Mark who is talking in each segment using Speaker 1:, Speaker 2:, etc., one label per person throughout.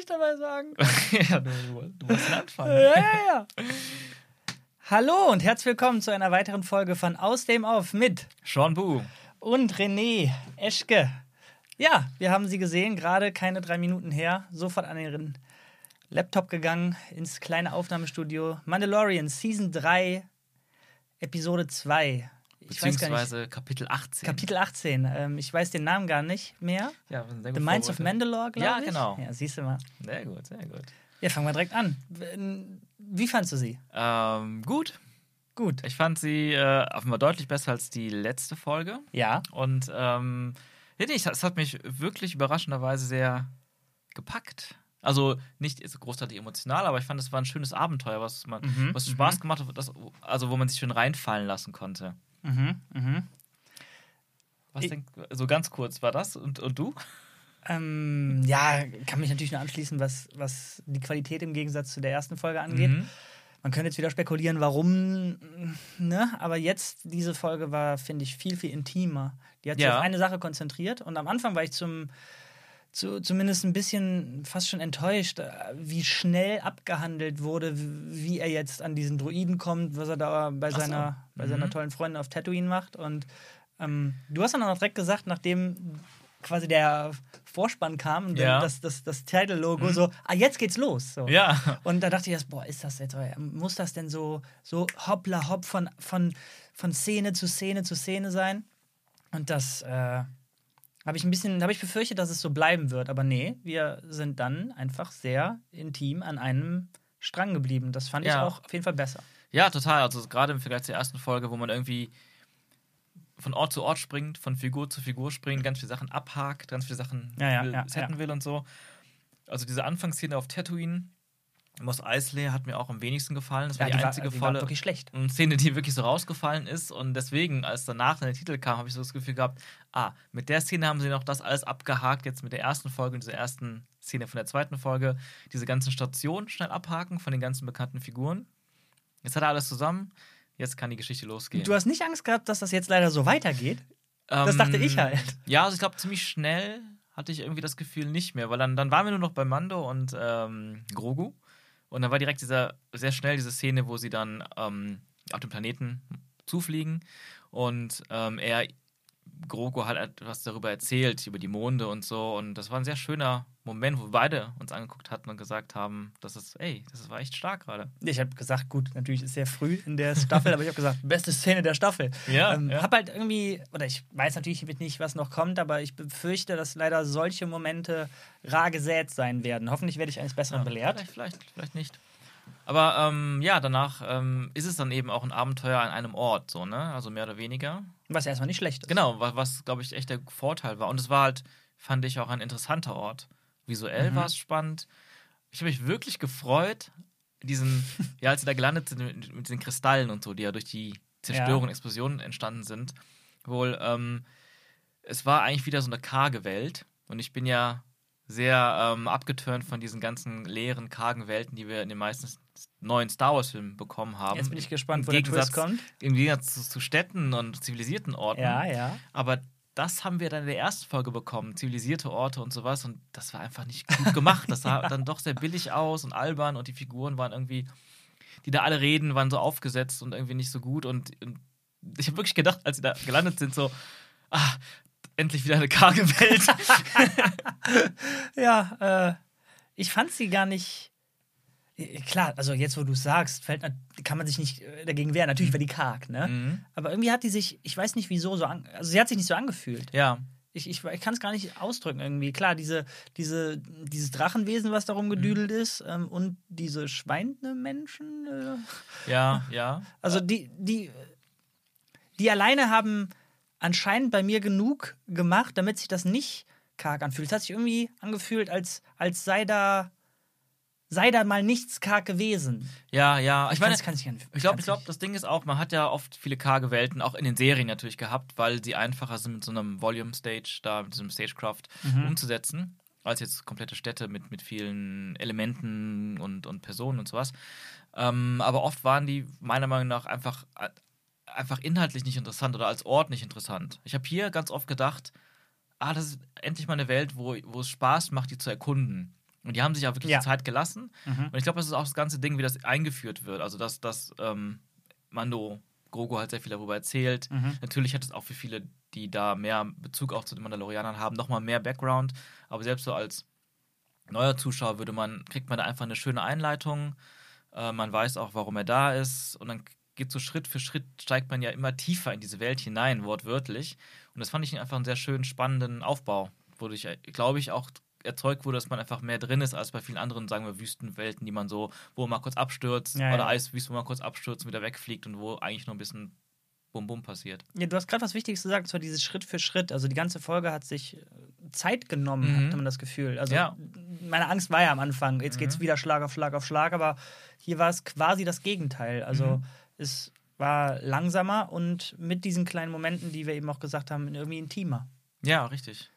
Speaker 1: ich dabei sagen?
Speaker 2: ja, du, du musst anfangen.
Speaker 1: Ja, ja, ja. Hallo und herzlich willkommen zu einer weiteren Folge von Aus dem Auf mit
Speaker 2: Sean Bu.
Speaker 1: und René Eschke. Ja, wir haben sie gesehen, gerade keine drei Minuten her, sofort an ihren Laptop gegangen, ins kleine Aufnahmestudio. Mandalorian Season 3, Episode 2.
Speaker 2: Beziehungsweise Kapitel 18.
Speaker 1: Kapitel 18. Ähm, ich weiß den Namen gar nicht mehr.
Speaker 2: Ja, sehr
Speaker 1: The
Speaker 2: gut
Speaker 1: Minds of. Mandalore, glaube
Speaker 2: Ja,
Speaker 1: ich.
Speaker 2: genau.
Speaker 1: Ja, siehst du mal.
Speaker 2: Sehr gut, sehr gut.
Speaker 1: Ja, fangen wir direkt an. Wie fandst du sie?
Speaker 2: Ähm, gut.
Speaker 1: Gut.
Speaker 2: Ich fand sie äh, auf einmal deutlich besser als die letzte Folge.
Speaker 1: Ja.
Speaker 2: Und ähm, ja, es hat mich wirklich überraschenderweise sehr gepackt. Also nicht so großartig emotional, aber ich fand, es war ein schönes Abenteuer, was man,
Speaker 1: Mhm,
Speaker 2: was Spaß gemacht hat, das, also wo man sich schön reinfallen lassen konnte.
Speaker 1: Mhm, mhm.
Speaker 2: Was
Speaker 1: Ich-
Speaker 2: denk, so ganz kurz war das und, und du?
Speaker 1: Ähm, ja, kann mich natürlich nur anschließen, was, was die Qualität im Gegensatz zu der ersten Folge angeht.
Speaker 2: Mhm.
Speaker 1: Man könnte jetzt wieder spekulieren, warum, ne? Aber jetzt, diese Folge war, finde ich, viel, viel intimer. Die hat sich
Speaker 2: Ja.
Speaker 1: auf eine Sache konzentriert und am Anfang war ich zum, zu, zumindest ein bisschen fast schon enttäuscht, äh, wie schnell abgehandelt wurde, wie er jetzt an diesen Druiden kommt, was er da bei,
Speaker 2: Ach so.
Speaker 1: seiner, bei
Speaker 2: Mhm.
Speaker 1: seiner tollen Freundin auf Tatooine macht. Und ähm, du hast dann auch noch direkt gesagt, nachdem quasi der Vorspann kam, und
Speaker 2: Ja.
Speaker 1: das, das, das Title-Logo, so, ah, jetzt geht's los. So.
Speaker 2: Ja.
Speaker 1: Und da dachte ich erst, boah, ist das jetzt, muss das denn so, so hoppla hopp von, von, von Szene zu Szene zu Szene sein? Und das äh, habe ich ein bisschen, habe ich befürchtet, dass es so bleiben wird. Aber nee, wir sind dann einfach sehr intim an einem Strang geblieben. Das fand ich
Speaker 2: Ja.
Speaker 1: auch auf jeden Fall besser.
Speaker 2: Ja, total. Also gerade im Vergleich zur ersten Folge, wo man irgendwie von Ort zu Ort springt, von Figur zu Figur springt, ganz viele Sachen abhakt, ganz viele Sachen
Speaker 1: Ja, ja,
Speaker 2: will,
Speaker 1: ja,
Speaker 2: setten will und so. Also diese Anfangsszene auf Tatooine, Mos Eisley hat mir auch am wenigsten gefallen. Das war
Speaker 1: Ja,
Speaker 2: die,
Speaker 1: die war-
Speaker 2: einzige
Speaker 1: die war
Speaker 2: volle
Speaker 1: wirklich schlecht.
Speaker 2: ähm, Szene, die wirklich so rausgefallen ist. Und deswegen, als danach dann der Titel kam, habe ich so das Gefühl gehabt, ah, mit der Szene haben sie noch das alles abgehakt, jetzt mit der ersten Folge und dieser ersten Szene von der zweiten Folge, diese ganzen Stationen schnell abhaken von den ganzen bekannten Figuren. Jetzt hat er alles zusammen, jetzt kann die Geschichte losgehen.
Speaker 1: Du hast nicht Angst gehabt, dass das jetzt leider so weitergeht? Das dachte ich halt.
Speaker 2: Ja, also ich glaube, ziemlich schnell hatte ich irgendwie das Gefühl nicht mehr, weil dann, dann waren wir nur noch bei Mando und ähm, Grogu. Und dann war direkt dieser, sehr schnell diese Szene, wo sie dann ähm, auf dem Planeten zufliegen und ähm, er, Grogu hat etwas darüber erzählt, über die Monde und so. Und das war ein sehr schöner Moment, wo wir beide uns angeguckt hatten und gesagt haben, das ist, ey, das war echt stark gerade.
Speaker 1: Ich habe gesagt, gut, natürlich ist sehr früh in der Staffel, aber ich habe gesagt, beste Szene der Staffel.
Speaker 2: Ja,
Speaker 1: ähm,
Speaker 2: ja.
Speaker 1: Hab halt irgendwie, oder ich weiß natürlich nicht, was noch kommt, aber ich befürchte, dass leider solche Momente rar gesät sein werden. Hoffentlich werde ich eines Besseren belehrt.
Speaker 2: Vielleicht, vielleicht, vielleicht nicht. Aber ähm, ja, danach ähm, ist es dann eben auch ein Abenteuer an einem Ort, so, ne? Also mehr oder weniger.
Speaker 1: Was erstmal nicht schlecht ist.
Speaker 2: Genau, was, was glaube ich, echt der Vorteil war. Und es war halt, fand ich, auch ein interessanter Ort. Visuell
Speaker 1: Mhm.
Speaker 2: war es spannend. Ich habe mich wirklich gefreut, diesen, ja, als sie da gelandet sind mit, mit diesen Kristallen und so, die ja durch die Zerstörung und Explosionen entstanden sind. Wohl, ähm, es war eigentlich wieder so eine karge Welt. Und ich bin ja sehr ähm, abgeturnt von diesen ganzen leeren, kargen Welten, die wir in den meisten neuen Star Wars-Filmen bekommen haben.
Speaker 1: Jetzt bin ich gespannt, wo
Speaker 2: Im
Speaker 1: der Twist
Speaker 2: Gegensatz-
Speaker 1: kommt.
Speaker 2: Im Gegensatz zu, zu Städten und zivilisierten Orten.
Speaker 1: Ja, ja.
Speaker 2: Aber das haben wir dann in der ersten Folge bekommen, zivilisierte Orte und sowas. Und das war einfach nicht gut gemacht. Das sah dann doch sehr billig aus und albern und die Figuren waren irgendwie, die da alle reden, waren so aufgesetzt und irgendwie nicht so gut. Und, und ich habe wirklich gedacht, als sie da gelandet sind, so, ah, endlich wieder eine karge Welt.
Speaker 1: Ja, äh, ich fand sie gar nicht. Äh, Klar, also jetzt, wo du es sagst, fällt, kann man sich nicht äh, dagegen wehren. Natürlich war die karg, ne?
Speaker 2: Mhm.
Speaker 1: Aber irgendwie hat die sich, ich weiß nicht wieso, so an, also sie hat sich nicht so angefühlt.
Speaker 2: Ja,
Speaker 1: Ich, ich, ich kann es gar nicht ausdrücken irgendwie. Klar, diese, diese, dieses Drachenwesen, was darum
Speaker 2: Mhm.
Speaker 1: gedüdelt ist, ähm, und diese Schweinemenschen. Äh,
Speaker 2: ja, ja.
Speaker 1: also die, die, die alleine haben anscheinend bei mir genug gemacht, damit sich das nicht karg anfühlt. Es hat sich irgendwie angefühlt, als, als sei da sei da mal nichts karg gewesen.
Speaker 2: Ja, ja. Ich meine,
Speaker 1: kann's nicht anf-
Speaker 2: Ich glaube, ich glaube, das Ding ist auch, man hat ja oft viele karge Welten, auch in den Serien natürlich gehabt, weil sie einfacher sind mit so einem Volume Stage, da mit diesem Stagecraft
Speaker 1: Mhm.
Speaker 2: umzusetzen, als jetzt komplette Städte mit, mit vielen Elementen und, und Personen und sowas. Ähm, aber oft waren die meiner Meinung nach einfach, äh, einfach inhaltlich nicht interessant oder als Ort nicht interessant. Ich habe hier ganz oft gedacht, ah, das ist endlich mal eine Welt, wo, wo es Spaß macht, die zu erkunden. Und die haben sich auch wirklich
Speaker 1: Ja.
Speaker 2: Zeit gelassen.
Speaker 1: Mhm.
Speaker 2: Und ich glaube, das ist auch das ganze Ding, wie das eingeführt wird. Also, dass, dass ähm, Mando Grogu halt sehr viel darüber erzählt.
Speaker 1: Mhm.
Speaker 2: Natürlich hat es auch für viele, die da mehr Bezug auch zu den Mandalorianern haben, nochmal mehr Background. Aber selbst so als neuer Zuschauer würde man, kriegt man da einfach eine schöne Einleitung. Äh, man weiß auch, warum er da ist. Und dann geht so Schritt für Schritt, steigt man ja immer tiefer in diese Welt hinein, wortwörtlich. Und das fand ich einfach einen sehr schönen, spannenden Aufbau, wodurch, äh, glaube ich, auch erzeugt wurde, dass man einfach mehr drin ist als bei vielen anderen, sagen wir, Wüstenwelten, die man so, wo man mal kurz abstürzt
Speaker 1: Ja,
Speaker 2: oder
Speaker 1: ja.
Speaker 2: Eiswüsten, wo man kurz abstürzt und wieder wegfliegt und wo eigentlich nur ein bisschen Bum-Bum passiert.
Speaker 1: Ja, du hast gerade was Wichtiges gesagt, und zwar dieses Schritt für Schritt. Also die ganze Folge hat sich äh, Zeit genommen,
Speaker 2: Mhm.
Speaker 1: hatte man das Gefühl. Also
Speaker 2: Ja.
Speaker 1: meine Angst war ja am Anfang, jetzt
Speaker 2: Mhm.
Speaker 1: geht's wieder Schlag auf Schlag auf Schlag, aber hier war es quasi das Gegenteil. Also
Speaker 2: Mhm.
Speaker 1: es war langsamer und mit diesen kleinen Momenten, die wir eben auch gesagt haben, irgendwie intimer.
Speaker 2: Ja, richtig.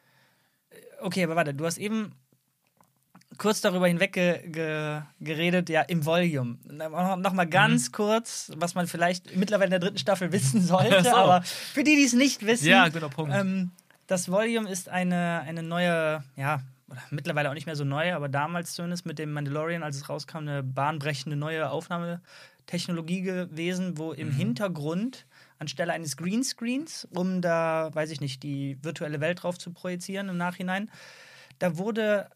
Speaker 1: Okay, aber warte, du hast eben kurz darüber hinweg ge ge geredet, ja, im Volume. Nochmal noch mal ganz kurz, was man vielleicht mittlerweile in der dritten Staffel wissen sollte,
Speaker 2: so.
Speaker 1: aber für die, die es nicht wissen,
Speaker 2: Ja, guter Punkt.
Speaker 1: ähm, das Volume ist eine, eine neue, ja, oder mittlerweile auch nicht mehr so neu, aber damals zumindest mit dem Mandalorian, als es rauskam, eine bahnbrechende neue Aufnahmetechnologie gewesen, wo im Hintergrund anstelle eines Greenscreens, um da, weiß ich nicht, die virtuelle Welt drauf zu projizieren im Nachhinein, da wurde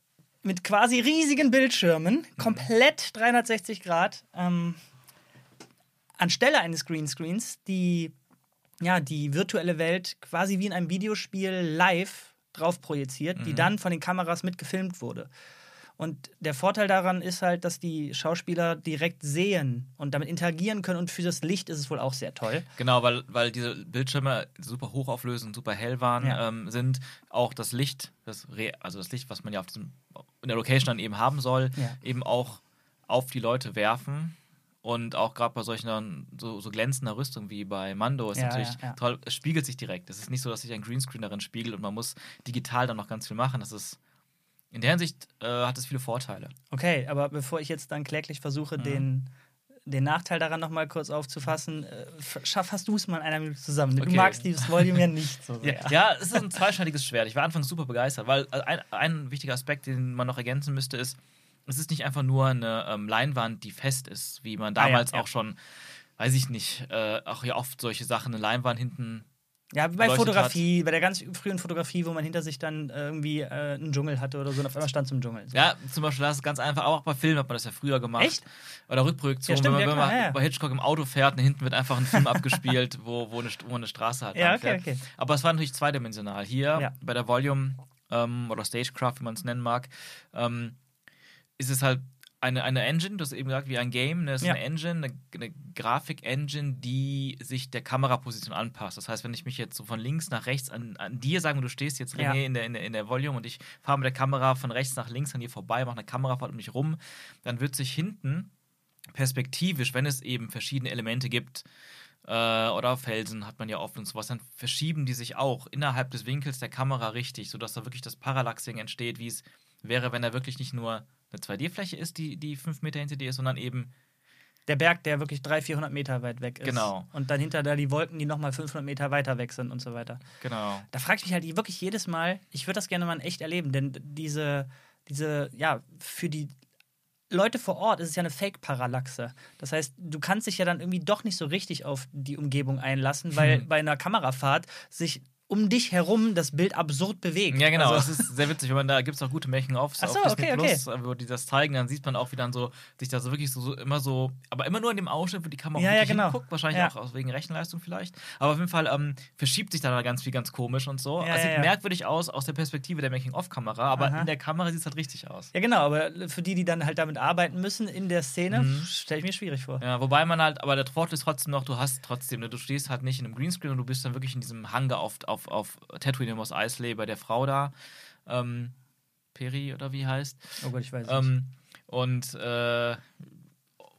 Speaker 1: mit quasi riesigen Bildschirmen, komplett 360 Grad, ähm, anstelle eines Greenscreens die, ja, die virtuelle Welt quasi wie in einem Videospiel live drauf projiziert, die dann von den Kameras mitgefilmt wurde. Und der Vorteil daran ist halt, dass die Schauspieler direkt sehen und damit interagieren können und für das Licht ist es wohl auch sehr toll.
Speaker 2: Genau, weil, weil diese Bildschirme super hochauflösend, super hell waren,
Speaker 1: Ja.
Speaker 2: ähm, sind auch das Licht, das Re also das Licht, was man ja auf diesem, in der Location dann eben haben soll,
Speaker 1: Ja.
Speaker 2: eben auch auf die Leute werfen. Und auch gerade bei solchen so, so glänzender Rüstung wie bei Mando ist
Speaker 1: Ja,
Speaker 2: natürlich
Speaker 1: ja, ja.
Speaker 2: toll, es spiegelt sich direkt. Es ist nicht so, dass sich ein Greenscreen darin spiegelt und man muss digital dann noch ganz viel machen. Das ist in der Hinsicht äh, hat es viele Vorteile.
Speaker 1: Okay, aber bevor ich jetzt dann kläglich versuche,
Speaker 2: Mhm.
Speaker 1: den, den Nachteil daran nochmal kurz aufzufassen, äh, schaff, hast du es mal in einer Minute zusammen. Du
Speaker 2: Okay.
Speaker 1: magst dieses Volume ja nicht so sehr.
Speaker 2: Ja, ja, es ist ein zweischneidiges Schwert. Ich war anfangs super begeistert, weil äh, ein, ein wichtiger Aspekt, den man noch ergänzen müsste, ist, es ist nicht einfach nur eine ähm, Leinwand, die fest ist, wie man
Speaker 1: Ah,
Speaker 2: damals
Speaker 1: ja.
Speaker 2: auch schon, weiß ich nicht, äh, auch ja oft solche Sachen, eine Leinwand hinten.
Speaker 1: Ja, wie bei Fotografie, bei der ganz frühen Fotografie, wo man hinter sich dann irgendwie äh, einen Dschungel hatte oder so und auf einmal stand zum Dschungel. So.
Speaker 2: Ja, zum Beispiel, das ist ganz einfach, auch bei Filmen hat man das ja früher gemacht.
Speaker 1: Echt?
Speaker 2: Oder Rückprojektion,
Speaker 1: Ja, stimmt,
Speaker 2: wenn man,
Speaker 1: ja,
Speaker 2: wenn man bei Hitchcock im Auto fährt und hinten wird einfach ein Film abgespielt, wo, wo, eine, wo eine Straße halt
Speaker 1: Ja, okay, okay.
Speaker 2: Aber es war natürlich zweidimensional. Hier
Speaker 1: Ja.
Speaker 2: bei der Volume ähm, oder Stagecraft, wie man es nennen mag, ähm, ist es halt eine, eine Engine, du hast eben gesagt, wie ein Game, ne? Es ist
Speaker 1: Ja.
Speaker 2: eine Engine, eine, eine Grafik-Engine, die sich der Kameraposition anpasst. Das heißt, wenn ich mich jetzt so von links nach rechts an, an dir sagen, du stehst jetzt
Speaker 1: Ja.
Speaker 2: In, der, in, der, in der Volume und ich fahre mit der Kamera von rechts nach links an dir vorbei, mache eine Kamerafahrt um mich rum, dann wird sich hinten perspektivisch, wenn es eben verschiedene Elemente gibt, äh, oder Felsen hat man ja oft und sowas, dann verschieben die sich auch innerhalb des Winkels der Kamera richtig, sodass da wirklich das Parallaxing entsteht, wie es wäre, wenn da wirklich nicht nur eine 2D-Fläche ist, die, die fünf Meter hinter dir ist, sondern eben
Speaker 1: Der Berg, der wirklich 300, 400 Meter weit weg ist.
Speaker 2: Genau.
Speaker 1: Und dann hinter da die Wolken, die nochmal 500 Meter weiter weg sind und so weiter.
Speaker 2: genau.
Speaker 1: Da frage ich mich halt wirklich jedes Mal, ich würde das gerne mal in echt erleben, denn diese, diese, ja, für die Leute vor Ort ist es ja eine Fake-Parallaxe. Das heißt, du kannst dich ja dann irgendwie doch nicht so richtig auf die Umgebung einlassen, weil
Speaker 2: Hm.
Speaker 1: bei einer Kamerafahrt sich um dich herum das Bild absurd bewegt.
Speaker 2: Ja, genau.
Speaker 1: Also,
Speaker 2: es ist sehr witzig, wenn man da gibt es auch gute Making-ofs
Speaker 1: so,
Speaker 2: auf Disney
Speaker 1: okay,
Speaker 2: Plus, wo die das zeigen, dann sieht man auch, wie dann so sich da so wirklich so, so immer so, aber immer nur in dem Ausschnitt, wo die Kamera
Speaker 1: Ja, ja, genau.
Speaker 2: hinguckt, wahrscheinlich
Speaker 1: Ja.
Speaker 2: auch wegen Rechenleistung vielleicht. Aber auf jeden Fall ähm, verschiebt sich da ganz viel ganz komisch und so.
Speaker 1: Ja,
Speaker 2: es sieht merkwürdig aus aus der Perspektive der Making-of-Kamera, aber
Speaker 1: Aha.
Speaker 2: in der Kamera sieht es halt richtig aus.
Speaker 1: ja, genau, aber für die, die dann halt damit arbeiten müssen in der Szene,
Speaker 2: Mhm.
Speaker 1: stelle ich mir schwierig vor.
Speaker 2: Ja, wobei man halt, aber der Vorteil ist trotzdem noch, du hast trotzdem, ne, du stehst halt nicht in einem Greenscreen und du bist dann wirklich in diesem Hangar auf, auf, auf Tatooine Mos Eisley bei der Frau da. Ähm, Peri oder wie heißt.
Speaker 1: Oh Gott, ich weiß nicht.
Speaker 2: Ähm, und, äh,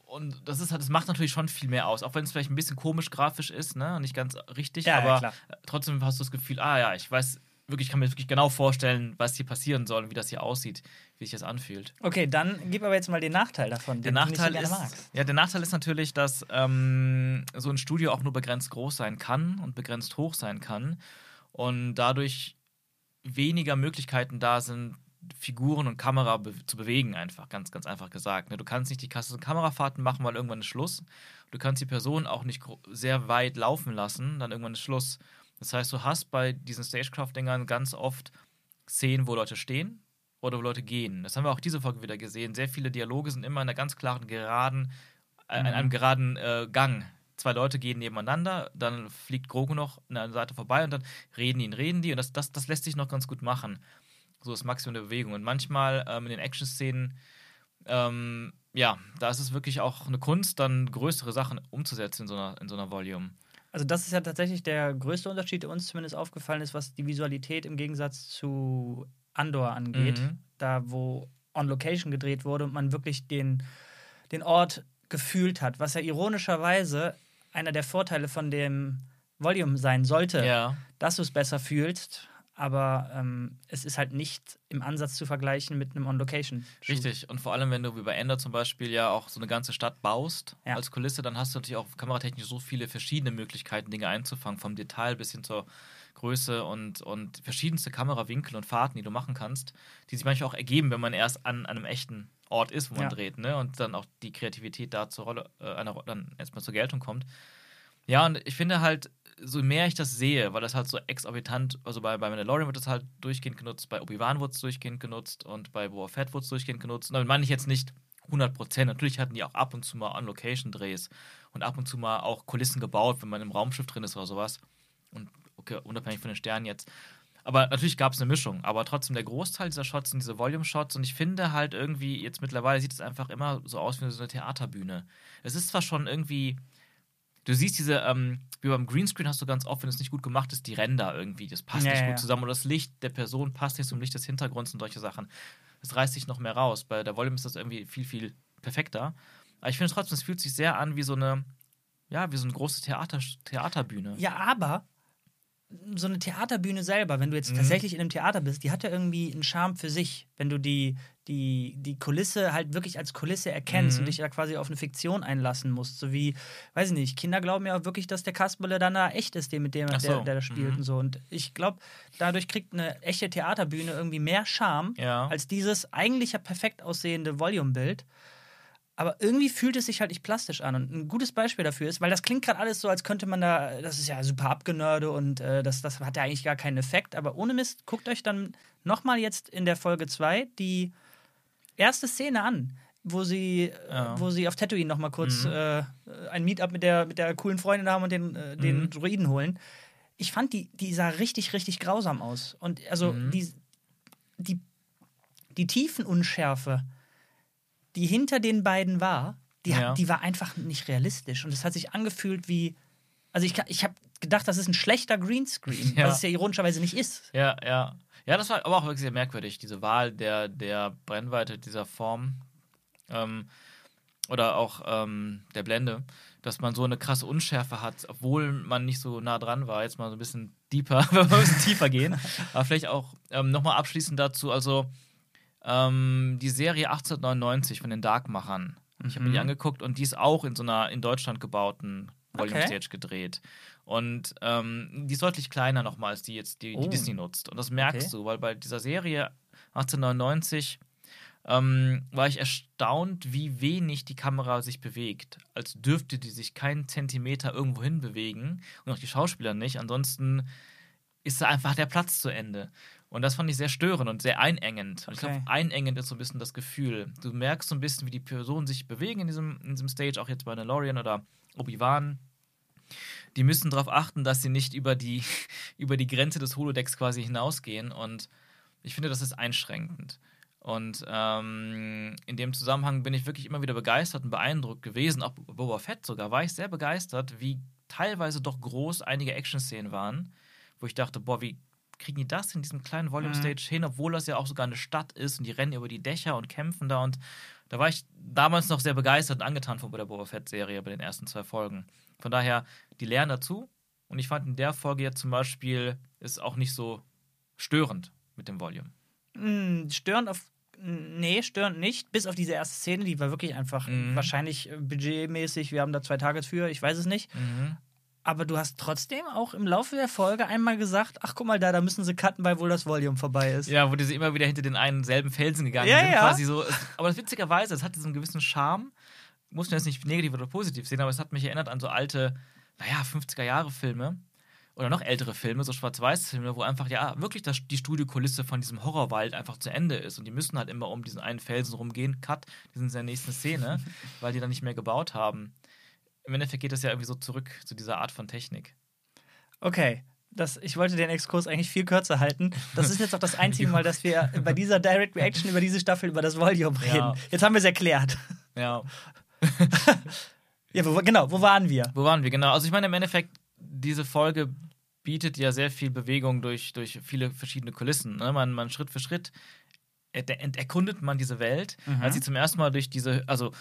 Speaker 2: und das ist halt, das macht natürlich schon viel mehr aus, auch wenn es vielleicht ein bisschen komisch grafisch ist, ne? Und nicht ganz richtig,
Speaker 1: Ja, ja,
Speaker 2: aber
Speaker 1: klar.
Speaker 2: trotzdem hast du das Gefühl, ah ja, ich weiß wirklich, ich kann mir wirklich genau vorstellen, was hier passieren soll und wie das hier aussieht, wie sich das anfühlt.
Speaker 1: Okay, dann gib aber jetzt mal den Nachteil davon,
Speaker 2: Der
Speaker 1: den
Speaker 2: Nachteil,
Speaker 1: nicht so gerne
Speaker 2: ist,
Speaker 1: magst.
Speaker 2: ja, der Nachteil ist natürlich, dass ähm, so ein Studio auch nur begrenzt groß sein kann und begrenzt hoch sein kann und dadurch weniger Möglichkeiten da sind Figuren und Kamera be zu bewegen, einfach, ganz, ganz einfach gesagt. Ne? Du kannst nicht die Kamerafahrten machen, weil irgendwann ist Schluss. Du kannst die Person auch nicht sehr weit laufen lassen, dann irgendwann ist Schluss. Das heißt, du hast bei diesen Stagecraft-Dingern ganz oft Szenen, wo Leute stehen oder wo Leute gehen. Das haben wir auch diese Folge wieder gesehen. Sehr viele Dialoge sind immer in einer ganz klaren, geraden, äh, mhm. in einem geraden äh, Gang. Zwei Leute gehen nebeneinander, dann fliegt Grogu noch an der Seite vorbei und dann reden die und reden die und das, das, das lässt sich noch ganz gut machen. So das Maximum der Bewegung. Und manchmal ähm, in den Action-Szenen, ähm, ja, da ist es wirklich auch eine Kunst, dann größere Sachen umzusetzen in so einer, in so einer Volume.
Speaker 1: Also das ist ja tatsächlich der größte Unterschied, der uns zumindest aufgefallen ist, was die Visualität im Gegensatz zu Andor angeht. Mhm. Da, wo on Location gedreht wurde und man wirklich den, den Ort gefühlt hat. Was ja ironischerweise einer der Vorteile von dem Volume sein sollte, ja. dass du es besser fühlst. Aber ähm, es ist halt nicht im Ansatz zu vergleichen mit einem On-Location.
Speaker 2: Richtig. Und vor allem, wenn du wie bei Ender zum Beispiel ja auch so eine ganze Stadt baust ja. als Kulisse, dann hast du natürlich auch kameratechnisch so viele verschiedene Möglichkeiten, Dinge einzufangen, vom Detail bis hin zur Größe und, und verschiedenste Kamerawinkel und Fahrten, die du machen kannst, die sich manchmal auch ergeben, wenn man erst an, an einem echten Ort ist, wo man ja. dreht, ne? Und dann auch die Kreativität da zur Rolle, äh, einer, dann erstmal zur Geltung kommt. Ja, und ich finde halt, so mehr ich das sehe, weil das halt so exorbitant, also bei, bei Mandalorian wird das halt durchgehend genutzt, bei Obi-Wan wird es durchgehend genutzt und bei Boba Fett wird es durchgehend genutzt. Und damit meine ich jetzt nicht 100 Prozent. Natürlich hatten die auch ab und zu mal On-Location-Drehs und ab und zu mal auch Kulissen gebaut, wenn man im Raumschiff drin ist oder sowas. Und okay, unabhängig von den Sternen jetzt. Aber natürlich gab es eine Mischung. Aber trotzdem, der Großteil dieser Shots sind diese Volume-Shots. Und ich finde halt irgendwie, jetzt mittlerweile sieht es einfach immer so aus wie so eine Theaterbühne. Es ist zwar schon irgendwie. Du siehst diese, ähm, wie beim Greenscreen hast du ganz oft, wenn es nicht gut gemacht ist, die Ränder irgendwie. Das passt ja, nicht gut ja. zusammen. Oder das Licht der Person passt nicht zum Licht des Hintergrunds und solche Sachen. Das reißt sich noch mehr raus. Bei der Volume ist das irgendwie viel, viel perfekter. Aber ich finde trotzdem, es fühlt sich sehr an wie so eine, ja, wie so eine große Theater, Theaterbühne.
Speaker 1: Ja, aber so eine Theaterbühne selber, wenn du jetzt mhm. tatsächlich in einem Theater bist, die hat ja irgendwie einen Charme für sich, wenn du die, die, die Kulisse halt wirklich als Kulisse erkennst mhm. und dich da quasi auf eine Fiktion einlassen musst. So wie, weiß ich nicht, Kinder glauben ja auch wirklich, dass der Kasperle dann da echt ist, der mit dem, so. der, der da spielt mhm. und so. Und ich glaube, dadurch kriegt eine echte Theaterbühne irgendwie mehr Charme ja. als dieses eigentlich ja perfekt aussehende Volume-Bild aber irgendwie fühlt es sich halt nicht plastisch an. Und ein gutes Beispiel dafür ist, weil das klingt gerade alles so, als könnte man da, das ist ja super abgenörde und äh, das, das hat ja eigentlich gar keinen Effekt. Aber ohne Mist, guckt euch dann nochmal jetzt in der Folge 2 die erste Szene an, wo sie, ja. wo sie auf Tatooine nochmal kurz mhm. äh, ein Meetup mit der, mit der coolen Freundin haben und den, äh, den mhm. Druiden holen. Ich fand, die, die sah richtig, richtig grausam aus. Und also mhm. die, die, die Tiefenunschärfe die hinter den beiden war, die, ja. die war einfach nicht realistisch. Und es hat sich angefühlt wie. Also ich, ich habe gedacht, das ist ein schlechter Greenscreen, ja. was es ja ironischerweise nicht ist.
Speaker 2: Ja, ja. Ja, das war aber auch wirklich sehr merkwürdig, diese Wahl der, der Brennweite dieser Form. Ähm, oder auch ähm, der Blende, dass man so eine krasse Unschärfe hat, obwohl man nicht so nah dran war. Jetzt mal so ein bisschen deeper, wenn wir ein bisschen tiefer gehen. Aber vielleicht auch ähm, nochmal abschließend dazu, also ähm, die Serie 1899 von den Darkmachern. Ich habe mir die mhm. angeguckt und die ist auch in so einer in Deutschland gebauten Volume Stage okay. gedreht. Und ähm, die ist deutlich kleiner nochmal als die jetzt, die, die oh. Disney nutzt. Und das merkst okay. du, weil bei dieser Serie 1899 ähm, war ich erstaunt, wie wenig die Kamera sich bewegt. Als dürfte die sich keinen Zentimeter irgendwo hin bewegen. Und auch die Schauspieler nicht. Ansonsten ist da einfach der Platz zu Ende. Und das fand ich sehr störend und sehr einengend. Okay. Ich glaube, einengend ist so ein bisschen das Gefühl. Du merkst so ein bisschen, wie die Personen sich bewegen in diesem, in diesem Stage, auch jetzt bei Mandalorian oder Obi-Wan. Die müssen darauf achten, dass sie nicht über die, über die Grenze des Holodecks quasi hinausgehen. Und ich finde, das ist einschränkend. Und ähm, in dem Zusammenhang bin ich wirklich immer wieder begeistert und beeindruckt gewesen. Auch Boba Fett sogar war ich sehr begeistert, wie teilweise doch groß einige Action-Szenen waren, wo ich dachte, boah, wie kriegen die das in diesem kleinen Volume mhm. Stage mhm. hin, obwohl das ja auch sogar eine Stadt ist und die rennen über die Dächer und kämpfen da und da war ich damals noch sehr begeistert und angetan von der Boba Fett Serie bei den ersten zwei Folgen. Von daher, die lernen dazu und ich fand in der Folge jetzt zum Beispiel ist auch nicht so störend mit dem Volume.
Speaker 1: Mhm, störend auf Nee, störend nicht. Bis auf diese erste Szene, die war wirklich einfach mhm. wahrscheinlich äh, budgetmäßig. Wir haben da zwei Tage für, ich weiß es nicht. Mhm. Aber du hast trotzdem auch im Laufe der Folge einmal gesagt, ach guck mal da, da müssen sie cutten, weil wohl das Volume vorbei ist.
Speaker 2: Ja, wo die sie immer wieder hinter den einen selben Felsen gegangen
Speaker 1: Ja,
Speaker 2: sind.
Speaker 1: ja.
Speaker 2: Quasi so. Aber das witzigerweise, es hatte so einen gewissen Charme. Muss man jetzt nicht negativ oder positiv sehen, aber es hat mich erinnert an so alte, naja, 50er-Jahre-Filme. Oder noch ältere Filme, so Schwarz-Weiß-Filme, wo einfach, ja, wirklich das, die Studiokulisse von diesem Horrorwald einfach zu Ende ist. Und die müssen halt immer um diesen einen Felsen rumgehen. Cut, die sind in der nächsten Szene, weil die dann nicht mehr gebaut haben. Im Endeffekt geht es ja irgendwie so zurück zu dieser Art von Technik.
Speaker 1: Okay. Das, ich wollte den Exkurs eigentlich viel kürzer halten. Das ist jetzt auch das einzige Mal, dass wir bei dieser Direct Reaction über diese Staffel über das Volume reden.
Speaker 2: Ja.
Speaker 1: Jetzt haben wir es erklärt.
Speaker 2: Ja.
Speaker 1: Ja, wo, genau, wo waren wir?
Speaker 2: Wo waren wir? Genau. Also ich meine, im Endeffekt, diese Folge bietet ja sehr viel Bewegung durch, durch viele verschiedene Kulissen. Ne? Man, man Schritt für Schritt erkundet man diese Welt.
Speaker 1: Mhm.
Speaker 2: Als sie zum ersten Mal durch diese, also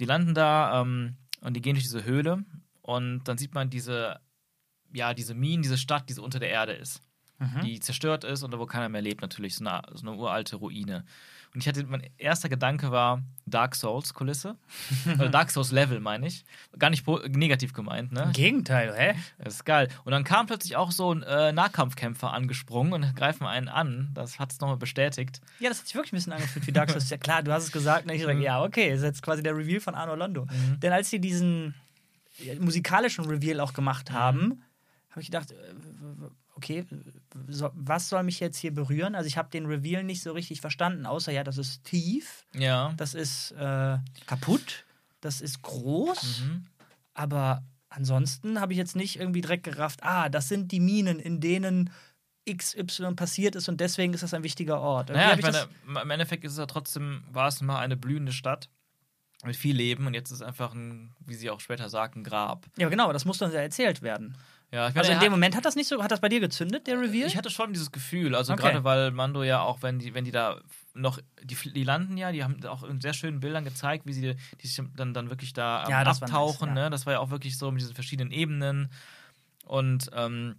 Speaker 2: die landen da ähm, und die gehen durch diese Höhle und dann sieht man diese, ja, diese Minen, diese Stadt, die so unter der Erde ist.
Speaker 1: Mhm.
Speaker 2: Die zerstört ist und wo keiner mehr lebt, natürlich. So eine, so eine uralte Ruine. Und ich hatte, mein erster Gedanke war Dark Souls-Kulisse. Oder Dark Souls-Level, meine ich. Gar nicht negativ gemeint, ne?
Speaker 1: Im Gegenteil, hä?
Speaker 2: Das ist geil. Und dann kam plötzlich auch so ein äh, Nahkampfkämpfer angesprungen und greifen einen an. Das hat es nochmal bestätigt.
Speaker 1: Ja, das hat sich wirklich ein bisschen angefühlt wie Dark Souls. Ja klar, du hast es gesagt. Ne? Ich sage,
Speaker 2: Mhm.
Speaker 1: ja, okay, ist jetzt quasi der Reveal von Arno Londo.
Speaker 2: Mhm.
Speaker 1: Denn als sie diesen ja, musikalischen Reveal auch gemacht haben, habe ich gedacht, äh, okay, so, was soll mich jetzt hier berühren? Also ich habe den Reveal nicht so richtig verstanden, außer ja, das ist tief,
Speaker 2: Ja.
Speaker 1: das ist äh, kaputt, das ist groß,
Speaker 2: Mhm.
Speaker 1: aber ansonsten habe ich jetzt nicht irgendwie direkt gerafft, ah, das sind die Minen, in denen XY passiert ist und deswegen ist das ein wichtiger Ort. Irgendwie
Speaker 2: Naja, ich
Speaker 1: ich
Speaker 2: meine, im Endeffekt ist es ja trotzdem, war es mal eine blühende Stadt mit viel Leben und jetzt ist es einfach ein, wie sie auch später sagt, ein Grab.
Speaker 1: Ja, genau, das muss dann ja erzählt werden.
Speaker 2: Ja, ich
Speaker 1: Also in dem Moment hat das nicht so, hat das bei dir gezündet, der Reveal?
Speaker 2: Ich hatte schon dieses Gefühl, also
Speaker 1: Okay.
Speaker 2: gerade weil Mando ja auch, wenn die, wenn die da noch, die, die landen ja, die haben auch in sehr schönen Bildern gezeigt, wie sie die sich dann, dann wirklich da ähm,
Speaker 1: Ja, das war
Speaker 2: abtauchen.
Speaker 1: nice, ja.
Speaker 2: ne? Das war ja auch wirklich so mit diesen verschiedenen Ebenen. Und ähm,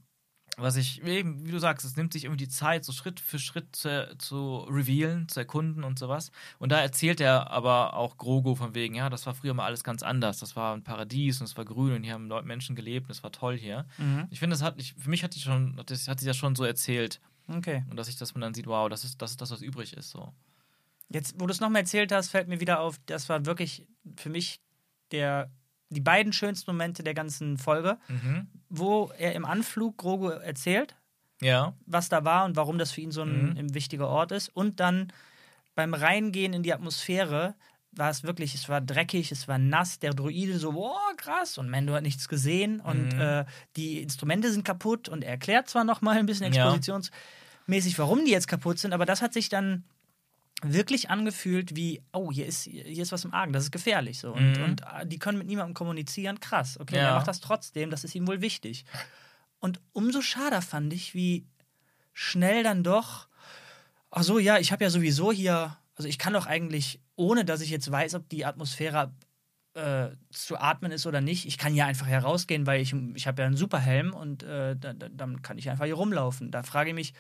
Speaker 2: was ich, eben, wie du sagst, es nimmt sich irgendwie die Zeit, so Schritt für Schritt zu, zu revealen, zu erkunden und sowas. Und da erzählt er aber auch Grogu von wegen, ja, das war früher mal alles ganz anders. Das war ein Paradies und es war grün und hier haben Leute, Menschen gelebt und es war toll hier.
Speaker 1: Mhm.
Speaker 2: Ich finde, das hat, ich, für mich hat die schon, hat das, hat sie ja schon so erzählt.
Speaker 1: Okay.
Speaker 2: Und dass ich, dass man dann sieht, wow, das ist das, ist das was übrig ist. So.
Speaker 1: Jetzt, wo du es nochmal erzählt hast, fällt mir wieder auf, das war wirklich für mich der, die beiden schönsten Momente der ganzen Folge,
Speaker 2: Mhm.
Speaker 1: wo er im Anflug Grogu erzählt,
Speaker 2: Ja.
Speaker 1: was da war und warum das für ihn so ein,
Speaker 2: Mhm.
Speaker 1: ein wichtiger Ort ist. Und dann beim Reingehen in die Atmosphäre war es wirklich, es war dreckig, es war nass, der Druide so, boah, krass, und Mendo hat nichts gesehen und
Speaker 2: Mhm.
Speaker 1: äh, die Instrumente sind kaputt und er erklärt zwar noch mal ein bisschen
Speaker 2: Ja.
Speaker 1: expositionsmäßig, warum die jetzt kaputt sind, aber das hat sich dann wirklich angefühlt wie, oh, hier ist, hier ist was im Argen, das ist gefährlich so. Und,
Speaker 2: Mhm.
Speaker 1: und äh, die können mit niemandem kommunizieren, krass, okay,
Speaker 2: Ja.
Speaker 1: er macht das trotzdem, das ist ihm wohl wichtig. Und umso schade fand ich, wie schnell dann doch, ach so, ja, ich habe ja sowieso hier, also ich kann doch eigentlich, ohne dass ich jetzt weiß, ob die Atmosphäre äh, zu atmen ist oder nicht, ich kann ja einfach herausgehen, weil ich, ich habe ja einen Superhelm und äh, da, da, dann kann ich einfach hier rumlaufen. Da frage ich mich,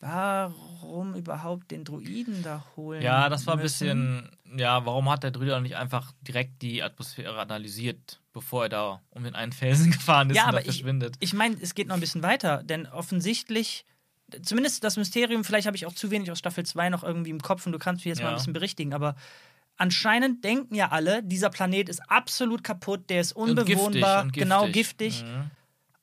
Speaker 1: warum überhaupt den Druiden da holen?
Speaker 2: Ja, das war ein bisschen, ja, warum hat der Druide nicht einfach direkt die Atmosphäre analysiert, bevor er da um den einen Felsen gefahren ist
Speaker 1: Ja,
Speaker 2: und
Speaker 1: aber
Speaker 2: da
Speaker 1: ich,
Speaker 2: verschwindet?
Speaker 1: ich meine, es geht noch ein bisschen weiter, denn offensichtlich, zumindest das Mysterium, vielleicht habe ich auch zu wenig aus Staffel 2 noch irgendwie im Kopf und du kannst mich jetzt mal
Speaker 2: Ja.
Speaker 1: ein bisschen berichtigen, aber anscheinend denken ja alle, dieser Planet ist absolut kaputt, der ist
Speaker 2: Und giftig,
Speaker 1: unbewohnbar,
Speaker 2: und
Speaker 1: genau giftig.
Speaker 2: Mhm.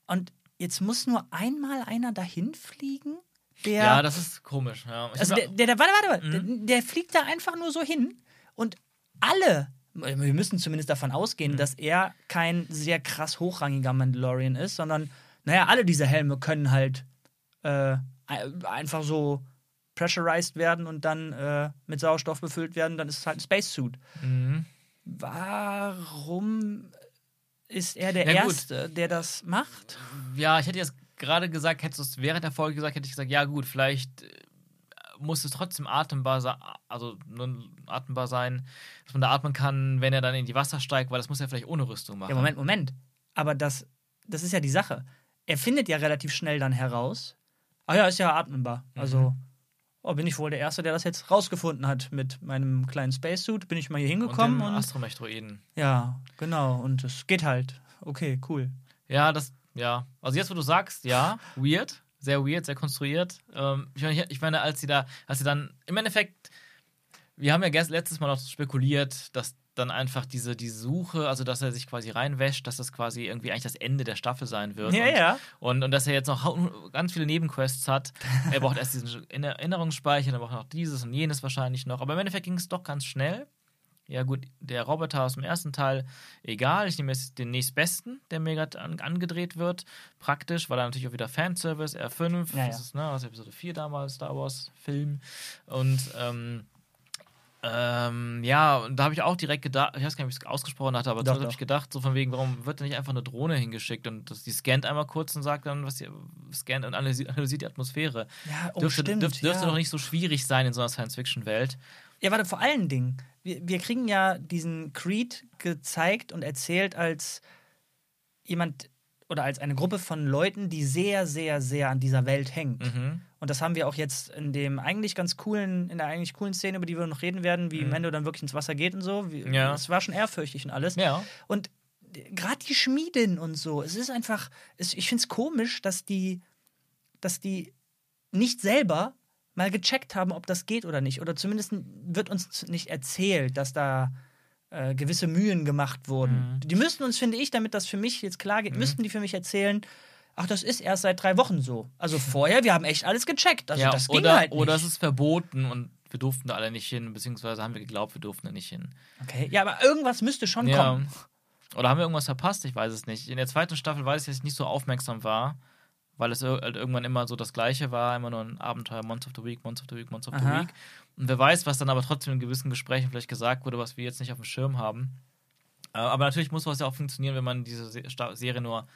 Speaker 1: Und jetzt muss nur einmal einer dahin fliegen, der.
Speaker 2: Ja, das ist komisch. Ja.
Speaker 1: Also der, der, der, warte, warte, warte.
Speaker 2: Mhm.
Speaker 1: Der, der fliegt da einfach nur so hin und alle. Wir müssen zumindest davon
Speaker 2: Mhm.
Speaker 1: ausgehen, dass er kein sehr krass hochrangiger Mandalorian ist, sondern, naja, alle diese Helme können halt äh, ein- einfach so pressurized werden und dann äh, mit Sauerstoff befüllt werden, dann ist es halt ein Spacesuit.
Speaker 2: Mhm.
Speaker 1: Warum ist er der. Erste, der das macht?
Speaker 2: Ja, ich hätte jetzt gerade gesagt, hättest du es während der Folge gesagt, hätte ich gesagt, ja gut, vielleicht äh, muss es trotzdem atembar sein, also atembar sein, dass man da atmen kann, wenn er dann in die Wasser steigt, weil das muss er vielleicht ohne Rüstung machen.
Speaker 1: Ja, Moment, Moment. Aber das, das ist ja die Sache. Er findet ja relativ schnell dann heraus, ah ja, ist ja atmbar. Also,
Speaker 2: Mhm.
Speaker 1: oh, bin ich wohl der Erste, der das jetzt rausgefunden hat mit meinem kleinen Spacesuit. Bin ich mal hier
Speaker 2: und
Speaker 1: hingekommen
Speaker 2: dem
Speaker 1: und,
Speaker 2: Astromech-Droiden.
Speaker 1: ja, genau. Und es geht halt. Okay, cool.
Speaker 2: Ja, das, ja. Also jetzt, wo du sagst, ja, weird, sehr weird, sehr konstruiert. Ähm, ich, meine, ich meine, als sie da, als sie dann, im Endeffekt, wir haben ja gest- letztes Mal noch spekuliert, dass dann einfach diese, diese Suche, also dass er sich quasi reinwäscht, dass das quasi irgendwie eigentlich das Ende der Staffel sein wird.
Speaker 1: Ja,
Speaker 2: und,
Speaker 1: ja.
Speaker 2: Und, und dass er jetzt noch ganz viele Nebenquests hat. Er braucht erst diesen In- Erinnerungsspeicher, dann braucht er noch dieses und jenes wahrscheinlich noch. Aber im Endeffekt ging es doch ganz schnell. Ja, gut, der Roboter aus dem ersten Teil, egal. Ich nehme jetzt den nächstbesten, der mir gerade an, angedreht wird. Praktisch, weil er natürlich auch wieder Fanservice, R5,
Speaker 1: Ja,
Speaker 2: das
Speaker 1: ja.
Speaker 2: ist ne, aus Episode 4 damals, Star Wars-Film. Und ähm, ähm, ja, und da habe ich auch direkt gedacht, ich weiß gar nicht, ob ich es ausgesprochen hatte, aber da habe ich gedacht, so von wegen, warum wird denn nicht einfach eine Drohne hingeschickt und das, die scannt einmal kurz und sagt dann, was sie scannt und analysiert, analysiert die Atmosphäre.
Speaker 1: Ja, oh,
Speaker 2: dürfte
Speaker 1: stimmt.
Speaker 2: dürfte, dürfte
Speaker 1: ja.
Speaker 2: doch nicht so schwierig sein in so einer Science-Fiction-Welt.
Speaker 1: Ja, warte, vor allen Dingen, wir, wir kriegen ja diesen Creed gezeigt und erzählt als jemand oder als eine Gruppe von Leuten, die sehr, sehr, sehr an dieser Welt hängt.
Speaker 2: Mhm.
Speaker 1: Und das haben wir auch jetzt in dem eigentlich ganz coolen, in der eigentlich coolen Szene, über die wir noch reden werden, wie
Speaker 2: Mhm.
Speaker 1: Mendo dann wirklich ins Wasser geht und so. Wie,
Speaker 2: Ja.
Speaker 1: Es war schon ehrfürchtig und alles.
Speaker 2: Ja.
Speaker 1: Und gerade die Schmiedin und so, es ist einfach, es, ich finde es komisch, dass die, dass die nicht selber mal gecheckt haben, ob das geht oder nicht. Oder zumindest wird uns nicht erzählt, dass da äh, gewisse Mühen gemacht wurden.
Speaker 2: Mhm.
Speaker 1: Die müssten uns, finde ich, damit das für mich jetzt klar geht, müssten die für mich erzählen, ach, das ist erst seit drei Wochen so. Also vorher, wir haben echt alles gecheckt. Also
Speaker 2: ja
Speaker 1: das ging
Speaker 2: oder,
Speaker 1: halt nicht.
Speaker 2: oder es ist verboten und wir durften da alle nicht hin, beziehungsweise haben wir geglaubt, wir durften da nicht hin.
Speaker 1: okay. Ja, aber irgendwas müsste schon
Speaker 2: Ja.
Speaker 1: kommen.
Speaker 2: Oder haben wir irgendwas verpasst? Ich weiß es nicht. In der zweiten Staffel weiß ich, dass ich nicht so aufmerksam war, weil es halt irgendwann immer so das Gleiche war, immer nur ein Abenteuer, Monster of the Week, Monster of the Week, Monster of the
Speaker 1: Aha.
Speaker 2: Week. Und wer weiß, was dann aber trotzdem in gewissen Gesprächen vielleicht gesagt wurde, was wir jetzt nicht auf dem Schirm haben. Äh, Aber natürlich muss was ja auch funktionieren, wenn man diese Serie nur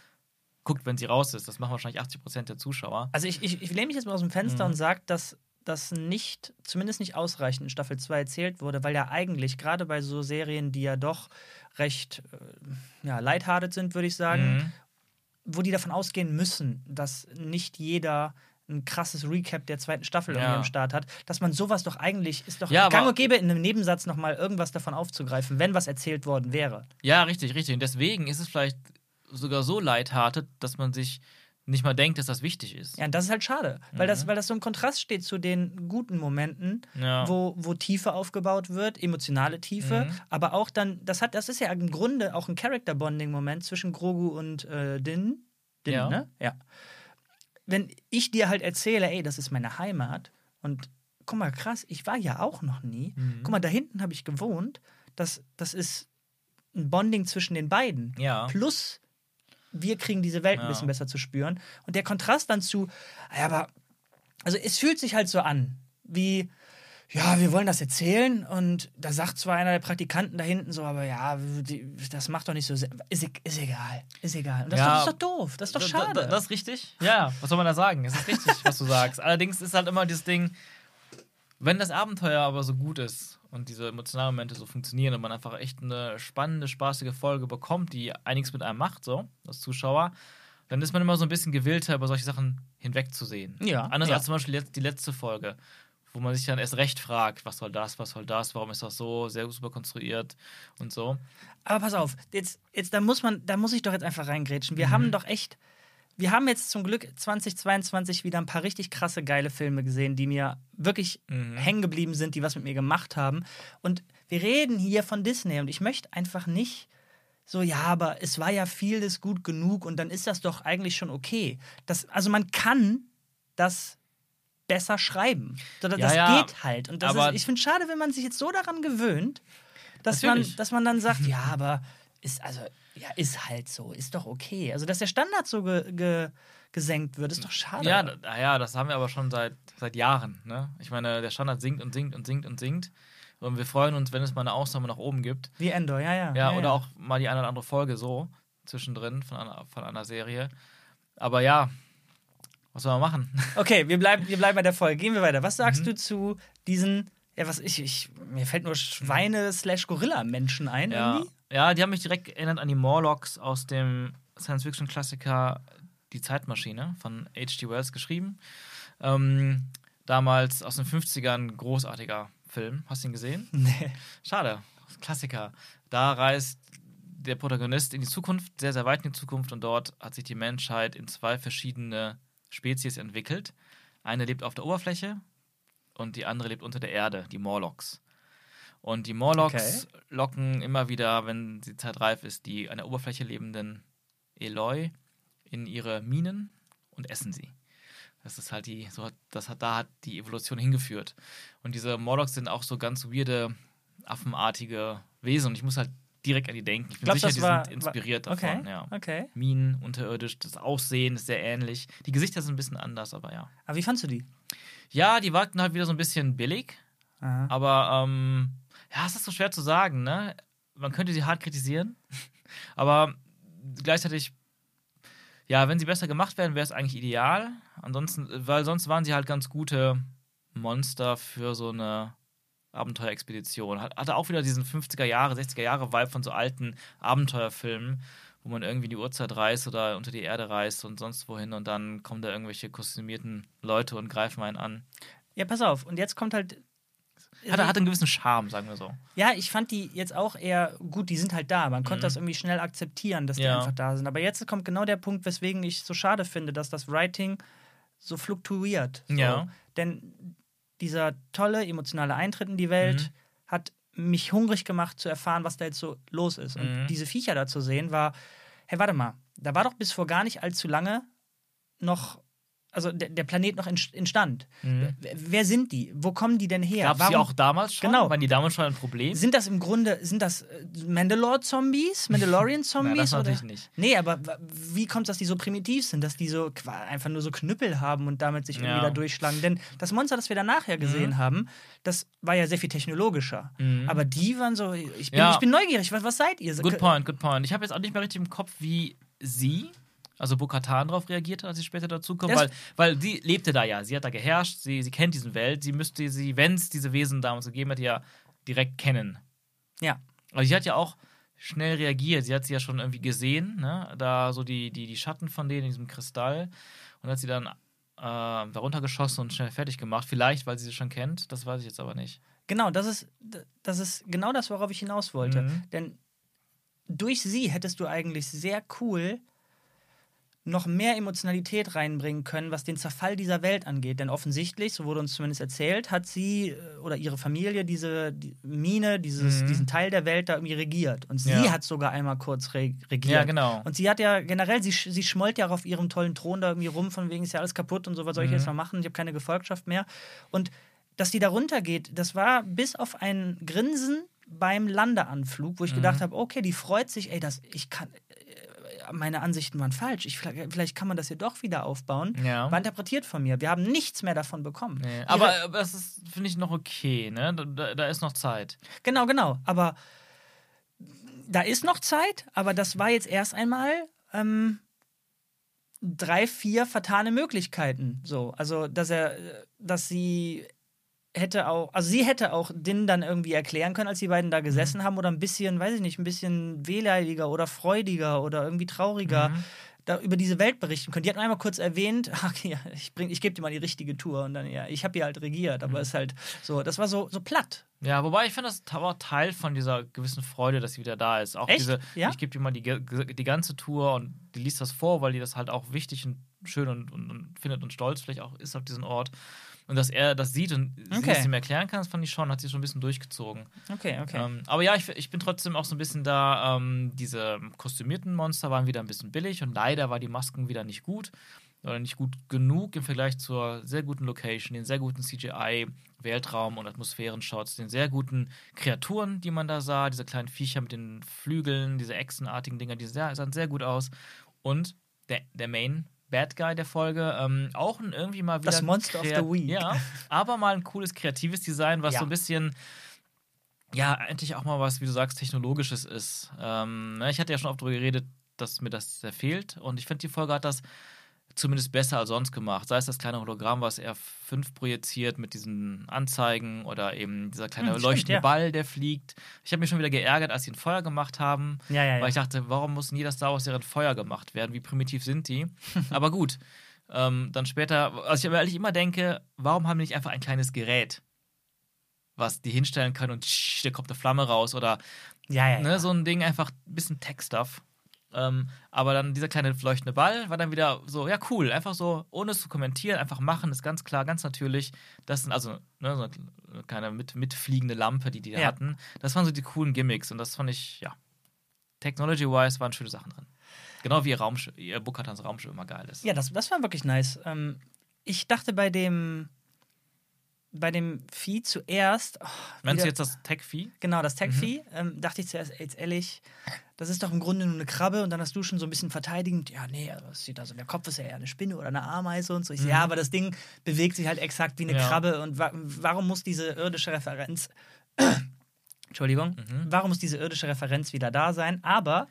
Speaker 2: guckt, wenn sie raus ist. Das machen wahrscheinlich 80% der Zuschauer.
Speaker 1: Also ich, ich, ich lehne mich jetzt mal aus dem Fenster
Speaker 2: Mhm.
Speaker 1: und sage, dass das nicht, zumindest nicht ausreichend in Staffel 2 erzählt wurde, weil ja eigentlich, gerade bei so Serien, die ja doch recht äh, ja, lighthearted sind, würde ich sagen,
Speaker 2: Mhm.
Speaker 1: Wo die davon ausgehen müssen, dass nicht jeder ein krasses Recap der zweiten Staffel
Speaker 2: Ja.
Speaker 1: am Start hat, dass man sowas doch eigentlich, ist doch
Speaker 2: Ja,
Speaker 1: gang und gäbe, in einem Nebensatz nochmal irgendwas davon aufzugreifen, wenn was erzählt worden wäre.
Speaker 2: Ja, richtig, richtig. Und deswegen ist es vielleicht sogar so lighthearted, dass man sich nicht mal denkt, dass das wichtig ist.
Speaker 1: Ja, und das ist halt schade, weil, das,
Speaker 2: Mhm.
Speaker 1: weil das so im Kontrast steht zu den guten Momenten,
Speaker 2: Ja.
Speaker 1: wo, wo Tiefe aufgebaut wird, emotionale Tiefe,
Speaker 2: Mhm.
Speaker 1: aber auch dann, das hat, das ist ja im Grunde auch ein Character-Bonding-Moment zwischen Grogu und äh, Din. Din,
Speaker 2: Ja.
Speaker 1: ne? Ja. Wenn ich dir halt erzähle, ey, das ist meine Heimat und guck mal, krass, ich war ja auch noch nie.
Speaker 2: Mhm.
Speaker 1: Guck mal, da hinten habe ich gewohnt. Das, das ist ein Bonding zwischen den beiden.
Speaker 2: Ja.
Speaker 1: Plus, wir kriegen diese Welt ein
Speaker 2: Ja.
Speaker 1: bisschen besser zu spüren. Und der Kontrast dann zu, ja, aber, also es fühlt sich halt so an, wie, ja, wir wollen das erzählen und da sagt zwar einer der Praktikanten da hinten so, aber ja, die, das macht doch nicht so, ist, e- ist egal, ist egal. Und das,
Speaker 2: Ja.
Speaker 1: ist doch, ist doch doof, das ist doch
Speaker 2: Da-
Speaker 1: schade.
Speaker 2: da- Das ist richtig. Ja, was soll man da sagen? Es ist richtig, was du sagst. Allerdings ist halt immer dieses Ding, wenn das Abenteuer aber so gut ist und diese emotionalen Momente so funktionieren und man einfach echt eine spannende, spaßige Folge bekommt, die einiges mit einem macht, so, als Zuschauer, dann ist man immer so ein bisschen gewillter, über solche Sachen hinwegzusehen.
Speaker 1: Ja,
Speaker 2: Anders
Speaker 1: ja.
Speaker 2: als zum Beispiel jetzt die letzte Folge, wo man sich dann erst recht fragt, was soll das, was soll das, warum ist das so, sehr super konstruiert und so.
Speaker 1: Aber pass auf, jetzt, jetzt da muss man, da muss ich doch jetzt einfach reingrätschen.
Speaker 2: Mhm.
Speaker 1: Wir haben doch echt, wir haben jetzt zum Glück 2022 wieder ein paar richtig krasse, geile Filme gesehen, die mir wirklich
Speaker 2: Mhm.
Speaker 1: hängen geblieben sind, die was mit mir gemacht haben. Und wir reden hier von Disney und ich möchte einfach nicht so, ja, aber es war ja vieles gut genug und dann ist das doch eigentlich schon okay. Das, also man kann das besser schreiben. Das,
Speaker 2: Ja,
Speaker 1: das
Speaker 2: ja,
Speaker 1: geht halt. Und ist, ich finde schade, wenn man sich jetzt so daran gewöhnt, dass man, dass man dann sagt, ja, aber ist also ja ist halt so, ist doch okay. Also dass der Standard so ge, ge, gesenkt wird, ist doch schade.
Speaker 2: Ja, naja, das haben wir aber schon seit, seit Jahren. Ne? Ich meine, der Standard sinkt und sinkt und sinkt und sinkt. Und wir freuen uns, wenn es mal eine Ausnahme nach oben gibt.
Speaker 1: Wie Endor, ja, ja.
Speaker 2: Ja, oder auch mal die eine oder andere Folge so zwischendrin von einer, von einer Serie. Aber ja, was soll man machen?
Speaker 1: Okay, wir bleiben, wir bleiben bei der Folge. Gehen wir weiter. Was sagst
Speaker 2: Mhm.
Speaker 1: du zu diesen, ja, was ich, ich mir fällt nur Schweine-slash-Gorilla-Menschen ein
Speaker 2: Ja,
Speaker 1: irgendwie?
Speaker 2: Ja, die haben mich direkt erinnert an die Morlocks aus dem Science-Fiction-Klassiker Die Zeitmaschine von H.G. Wells geschrieben. Ähm, damals aus den 50ern großartiger Film. Hast du ihn gesehen?
Speaker 1: Nee.
Speaker 2: Schade. Klassiker. Da reist der Protagonist in die Zukunft, sehr, sehr weit in die Zukunft und dort hat sich die Menschheit in zwei verschiedene Spezies entwickelt. Eine lebt auf der Oberfläche und die andere lebt unter der Erde, die Morlocks. Und die Morlocks okay. locken immer wieder, wenn die Zeit reif ist, die an der Oberfläche lebenden Eloi in ihre Minen und essen sie. Das ist halt die, so das hat, da hat die Evolution hingeführt. Und diese Morlocks sind auch so ganz weirde, affenartige Wesen. Und ich muss halt direkt an die denken. Ich bin
Speaker 1: Glaubst,
Speaker 2: sicher, die
Speaker 1: war,
Speaker 2: sind inspiriert
Speaker 1: war, okay,
Speaker 2: davon. Ja.
Speaker 1: Okay.
Speaker 2: Minen, unterirdisch, das Aussehen ist sehr ähnlich. Die Gesichter sind ein bisschen anders, aber ja.
Speaker 1: Aber wie fandst du die?
Speaker 2: Ja, die wirkten halt wieder so ein bisschen billig.
Speaker 1: Aha.
Speaker 2: Aber ähm, ja, es ist so schwer zu sagen, ne? Man könnte sie hart kritisieren, aber gleichzeitig, ja, wenn sie besser gemacht werden, wäre es eigentlich ideal. Ansonsten, weil sonst waren sie halt ganz gute Monster für so eine Abenteuerexpedition. Hatte auch wieder diesen 50er Jahre, 60er Jahre Vibe von so alten Abenteuerfilmen, wo man irgendwie in die Uhrzeit reist oder unter die Erde reist und sonst wohin und dann kommen da irgendwelche kostümierten Leute und greifen einen an.
Speaker 1: Ja, pass auf. Und jetzt kommt halt
Speaker 2: hat, hat einen gewissen Charme, sagen wir so.
Speaker 1: Ja, ich fand die jetzt auch eher gut, die sind halt da. Man konnte
Speaker 2: Mhm.
Speaker 1: das irgendwie schnell akzeptieren, dass die
Speaker 2: Ja.
Speaker 1: einfach da sind. Aber jetzt kommt genau der Punkt, weswegen ich so schade finde, dass das Writing so fluktuiert. So.
Speaker 2: Ja.
Speaker 1: Denn dieser tolle emotionale Eintritt in die Welt
Speaker 2: Mhm.
Speaker 1: hat mich hungrig gemacht zu erfahren, was da jetzt so los ist. Und
Speaker 2: Mhm.
Speaker 1: diese Viecher da zu sehen war, hey, warte mal, da war doch bis vor gar nicht allzu lange noch, also der, der Planet noch in, in Stand.
Speaker 2: Mhm.
Speaker 1: Wer- sind die? Wo kommen die denn her?
Speaker 2: Gab es die auch damals schon?
Speaker 1: Genau.
Speaker 2: Waren die damals schon ein Problem?
Speaker 1: Sind das im Grunde, sind das äh, Mandalore-Zombies? Mandalorian-Zombies?
Speaker 2: das
Speaker 1: oder?
Speaker 2: natürlich nicht.
Speaker 1: Nee, aber wie kommt es, dass die so primitiv sind, dass die so einfach nur so Knüppel haben und damit sich irgendwie
Speaker 2: Ja.
Speaker 1: da durchschlagen? Denn das Monster, das wir dann nachher gesehen
Speaker 2: Mhm.
Speaker 1: haben, das war ja sehr viel technologischer.
Speaker 2: Mhm.
Speaker 1: Aber die waren so, ich bin,
Speaker 2: Ja.
Speaker 1: ich bin neugierig, was, was seid ihr?
Speaker 2: Good point, good point. Ich habe jetzt auch nicht mehr richtig im Kopf, wie sie, also Bo-Katan, darauf reagiert hat, als sie später dazukommt, weil, weil sie lebte da ja. Sie hat da geherrscht, sie, sie kennt diese Welt, sie müsste sie, wenn es diese Wesen damals gegeben hätte, ja direkt kennen.
Speaker 1: Ja.
Speaker 2: Aber sie hat ja auch schnell reagiert. Sie hat sie ja schon irgendwie gesehen, ne? da so die, die, die Schatten von denen in diesem Kristall. Und hat sie dann äh, darunter geschossen und schnell fertig gemacht. Vielleicht, weil sie sie schon kennt, das weiß ich jetzt aber nicht.
Speaker 1: Genau, das ist, das ist genau das, worauf ich hinaus wollte.
Speaker 2: Mhm.
Speaker 1: Denn durch sie hättest du eigentlich sehr cool noch mehr Emotionalität reinbringen können, was den Zerfall dieser Welt angeht. Denn offensichtlich, so wurde uns zumindest erzählt, hat sie äh, oder ihre Familie diese die Mine, dieses,
Speaker 2: Mhm.
Speaker 1: diesen Teil der Welt da irgendwie regiert. Und sie
Speaker 2: Ja.
Speaker 1: hat sogar einmal kurz re regiert.
Speaker 2: Ja, genau.
Speaker 1: Und sie hat ja generell, sie, sie schmollt ja auch auf ihrem tollen Thron da irgendwie rum, von wegen ist ja alles kaputt und so, was soll ich
Speaker 2: Mhm.
Speaker 1: jetzt noch machen? Ich habe keine Gefolgschaft mehr. Und dass die da runtergeht, das war bis auf ein Grinsen beim Landeanflug, wo ich
Speaker 2: Mhm.
Speaker 1: gedacht habe, okay, die freut sich, ey, das, ich kann, meine Ansichten waren falsch. Ich, vielleicht, kann man das hier doch wieder aufbauen.
Speaker 2: Ja.
Speaker 1: War interpretiert von mir. Wir haben nichts mehr davon bekommen.
Speaker 2: Nee, aber, aber das ist, finde ich, noch okay, ne? Da, da, da ist noch Zeit.
Speaker 1: Genau, genau. Aber da ist noch Zeit, aber das war jetzt erst einmal ähm, drei, vier vertane Möglichkeiten. So, also dass er, äh, dass sie hätte auch, also sie hätte auch Din dann irgendwie erklären können, als die beiden da gesessen haben, oder ein bisschen, weiß ich nicht, ein bisschen wehleidiger oder freudiger oder irgendwie trauriger.
Speaker 2: Mhm.
Speaker 1: Da über diese Welt berichten können. Die hatten einmal kurz erwähnt, ach ja, ich, bring- ich gebe dir mal die richtige Tour und dann, ja, ich habe hier halt regiert, aber es ist halt so, das war so, so platt.
Speaker 2: Ja, wobei ich finde, das war Teil von dieser gewissen Freude, dass sie wieder da ist. Auch
Speaker 1: Echt?
Speaker 2: diese,
Speaker 1: Ja?
Speaker 2: ich gebe dir mal die, die ganze Tour und die liest das vor, weil die das halt auch wichtig und schön und, und, und findet und stolz vielleicht auch ist auf diesen Ort. Und dass er das sieht und
Speaker 1: Okay.
Speaker 2: es ihm erklären kann, das fand ich schon, hat sie schon ein bisschen durchgezogen.
Speaker 1: Okay, okay.
Speaker 2: Ähm, aber ja, ich, ich bin trotzdem auch so ein bisschen da. Ähm, diese kostümierten Monster waren wieder ein bisschen billig und leider war die Masken wieder nicht gut oder nicht gut genug im Vergleich zur sehr guten Location, den sehr guten CGI, Weltraum und Atmosphärenshots, den sehr guten Kreaturen, die man da sah, diese kleinen Viecher mit den Flügeln, diese Echsenartigen Dinger, die sehr, sahen sehr gut aus. Und der, der Main Bad Guy der Folge, ähm, auch ein irgendwie mal wieder.
Speaker 1: Das Monster of the Week.
Speaker 2: Ja, aber mal ein cooles kreatives Design, was
Speaker 1: Ja.
Speaker 2: so ein bisschen ja, endlich auch mal was, wie du sagst, Technologisches ist. Ähm, ne, ich hatte ja schon oft darüber geredet, dass mir das sehr fehlt. Und ich finde, die Folge hat das zumindest besser als sonst gemacht. Sei es das kleine Hologramm, was R5 projiziert mit diesen Anzeigen oder eben dieser kleine
Speaker 1: Hm, stimmt,
Speaker 2: leuchtende
Speaker 1: ja.
Speaker 2: Ball, der fliegt. Ich habe mich schon wieder geärgert, als sie ein Feuer gemacht haben,
Speaker 1: Ja, ja,
Speaker 2: weil ich dachte, warum muss in jeder Star Wars-Serie ein Feuer gemacht werden? Wie primitiv sind die? Aber gut. Ähm, dann später, also ich ehrlich immer denke, warum haben die nicht einfach ein kleines Gerät? was die hinstellen kann und tsch, da kommt eine Flamme raus oder
Speaker 1: Ja, ja.
Speaker 2: ne,
Speaker 1: ja.
Speaker 2: so ein Ding, einfach ein bisschen Tech-Stuff. Ähm, aber dann dieser kleine leuchtende Ball war dann wieder so, ja, cool, einfach so, ohne es zu kommentieren, einfach machen, ist ganz klar, ganz natürlich. Das sind also ne, so eine kleine mit, mitfliegende Lampe, die die da
Speaker 1: Ja.
Speaker 2: hatten. Das waren so die coolen Gimmicks und das fand ich, ja, technology-wise waren schöne Sachen drin. Genau wie ihr Raumschiff, ihr Bukatans Raumschiff immer geil ist.
Speaker 1: Ja, das, das war wirklich nice. Ähm, ich dachte bei dem bei dem Vieh zuerst. Oh,
Speaker 2: Meinst du jetzt das Tech-Vieh?
Speaker 1: Genau, das Tech-Vieh.
Speaker 2: Mhm.
Speaker 1: Ähm, dachte ich zuerst, jetzt ehrlich, das ist doch im Grunde nur eine Krabbe und dann hast du schon so ein bisschen verteidigend, ja, nee, also das sieht also, der Kopf ist ja eher eine Spinne oder eine Ameise und so. Ich so, ja, aber das Ding bewegt sich halt exakt wie eine
Speaker 2: Mhm. Ja.
Speaker 1: Krabbe und wa warum muss diese irdische Referenz, Entschuldigung,
Speaker 2: Mhm.
Speaker 1: warum muss diese irdische Referenz wieder da sein? Aber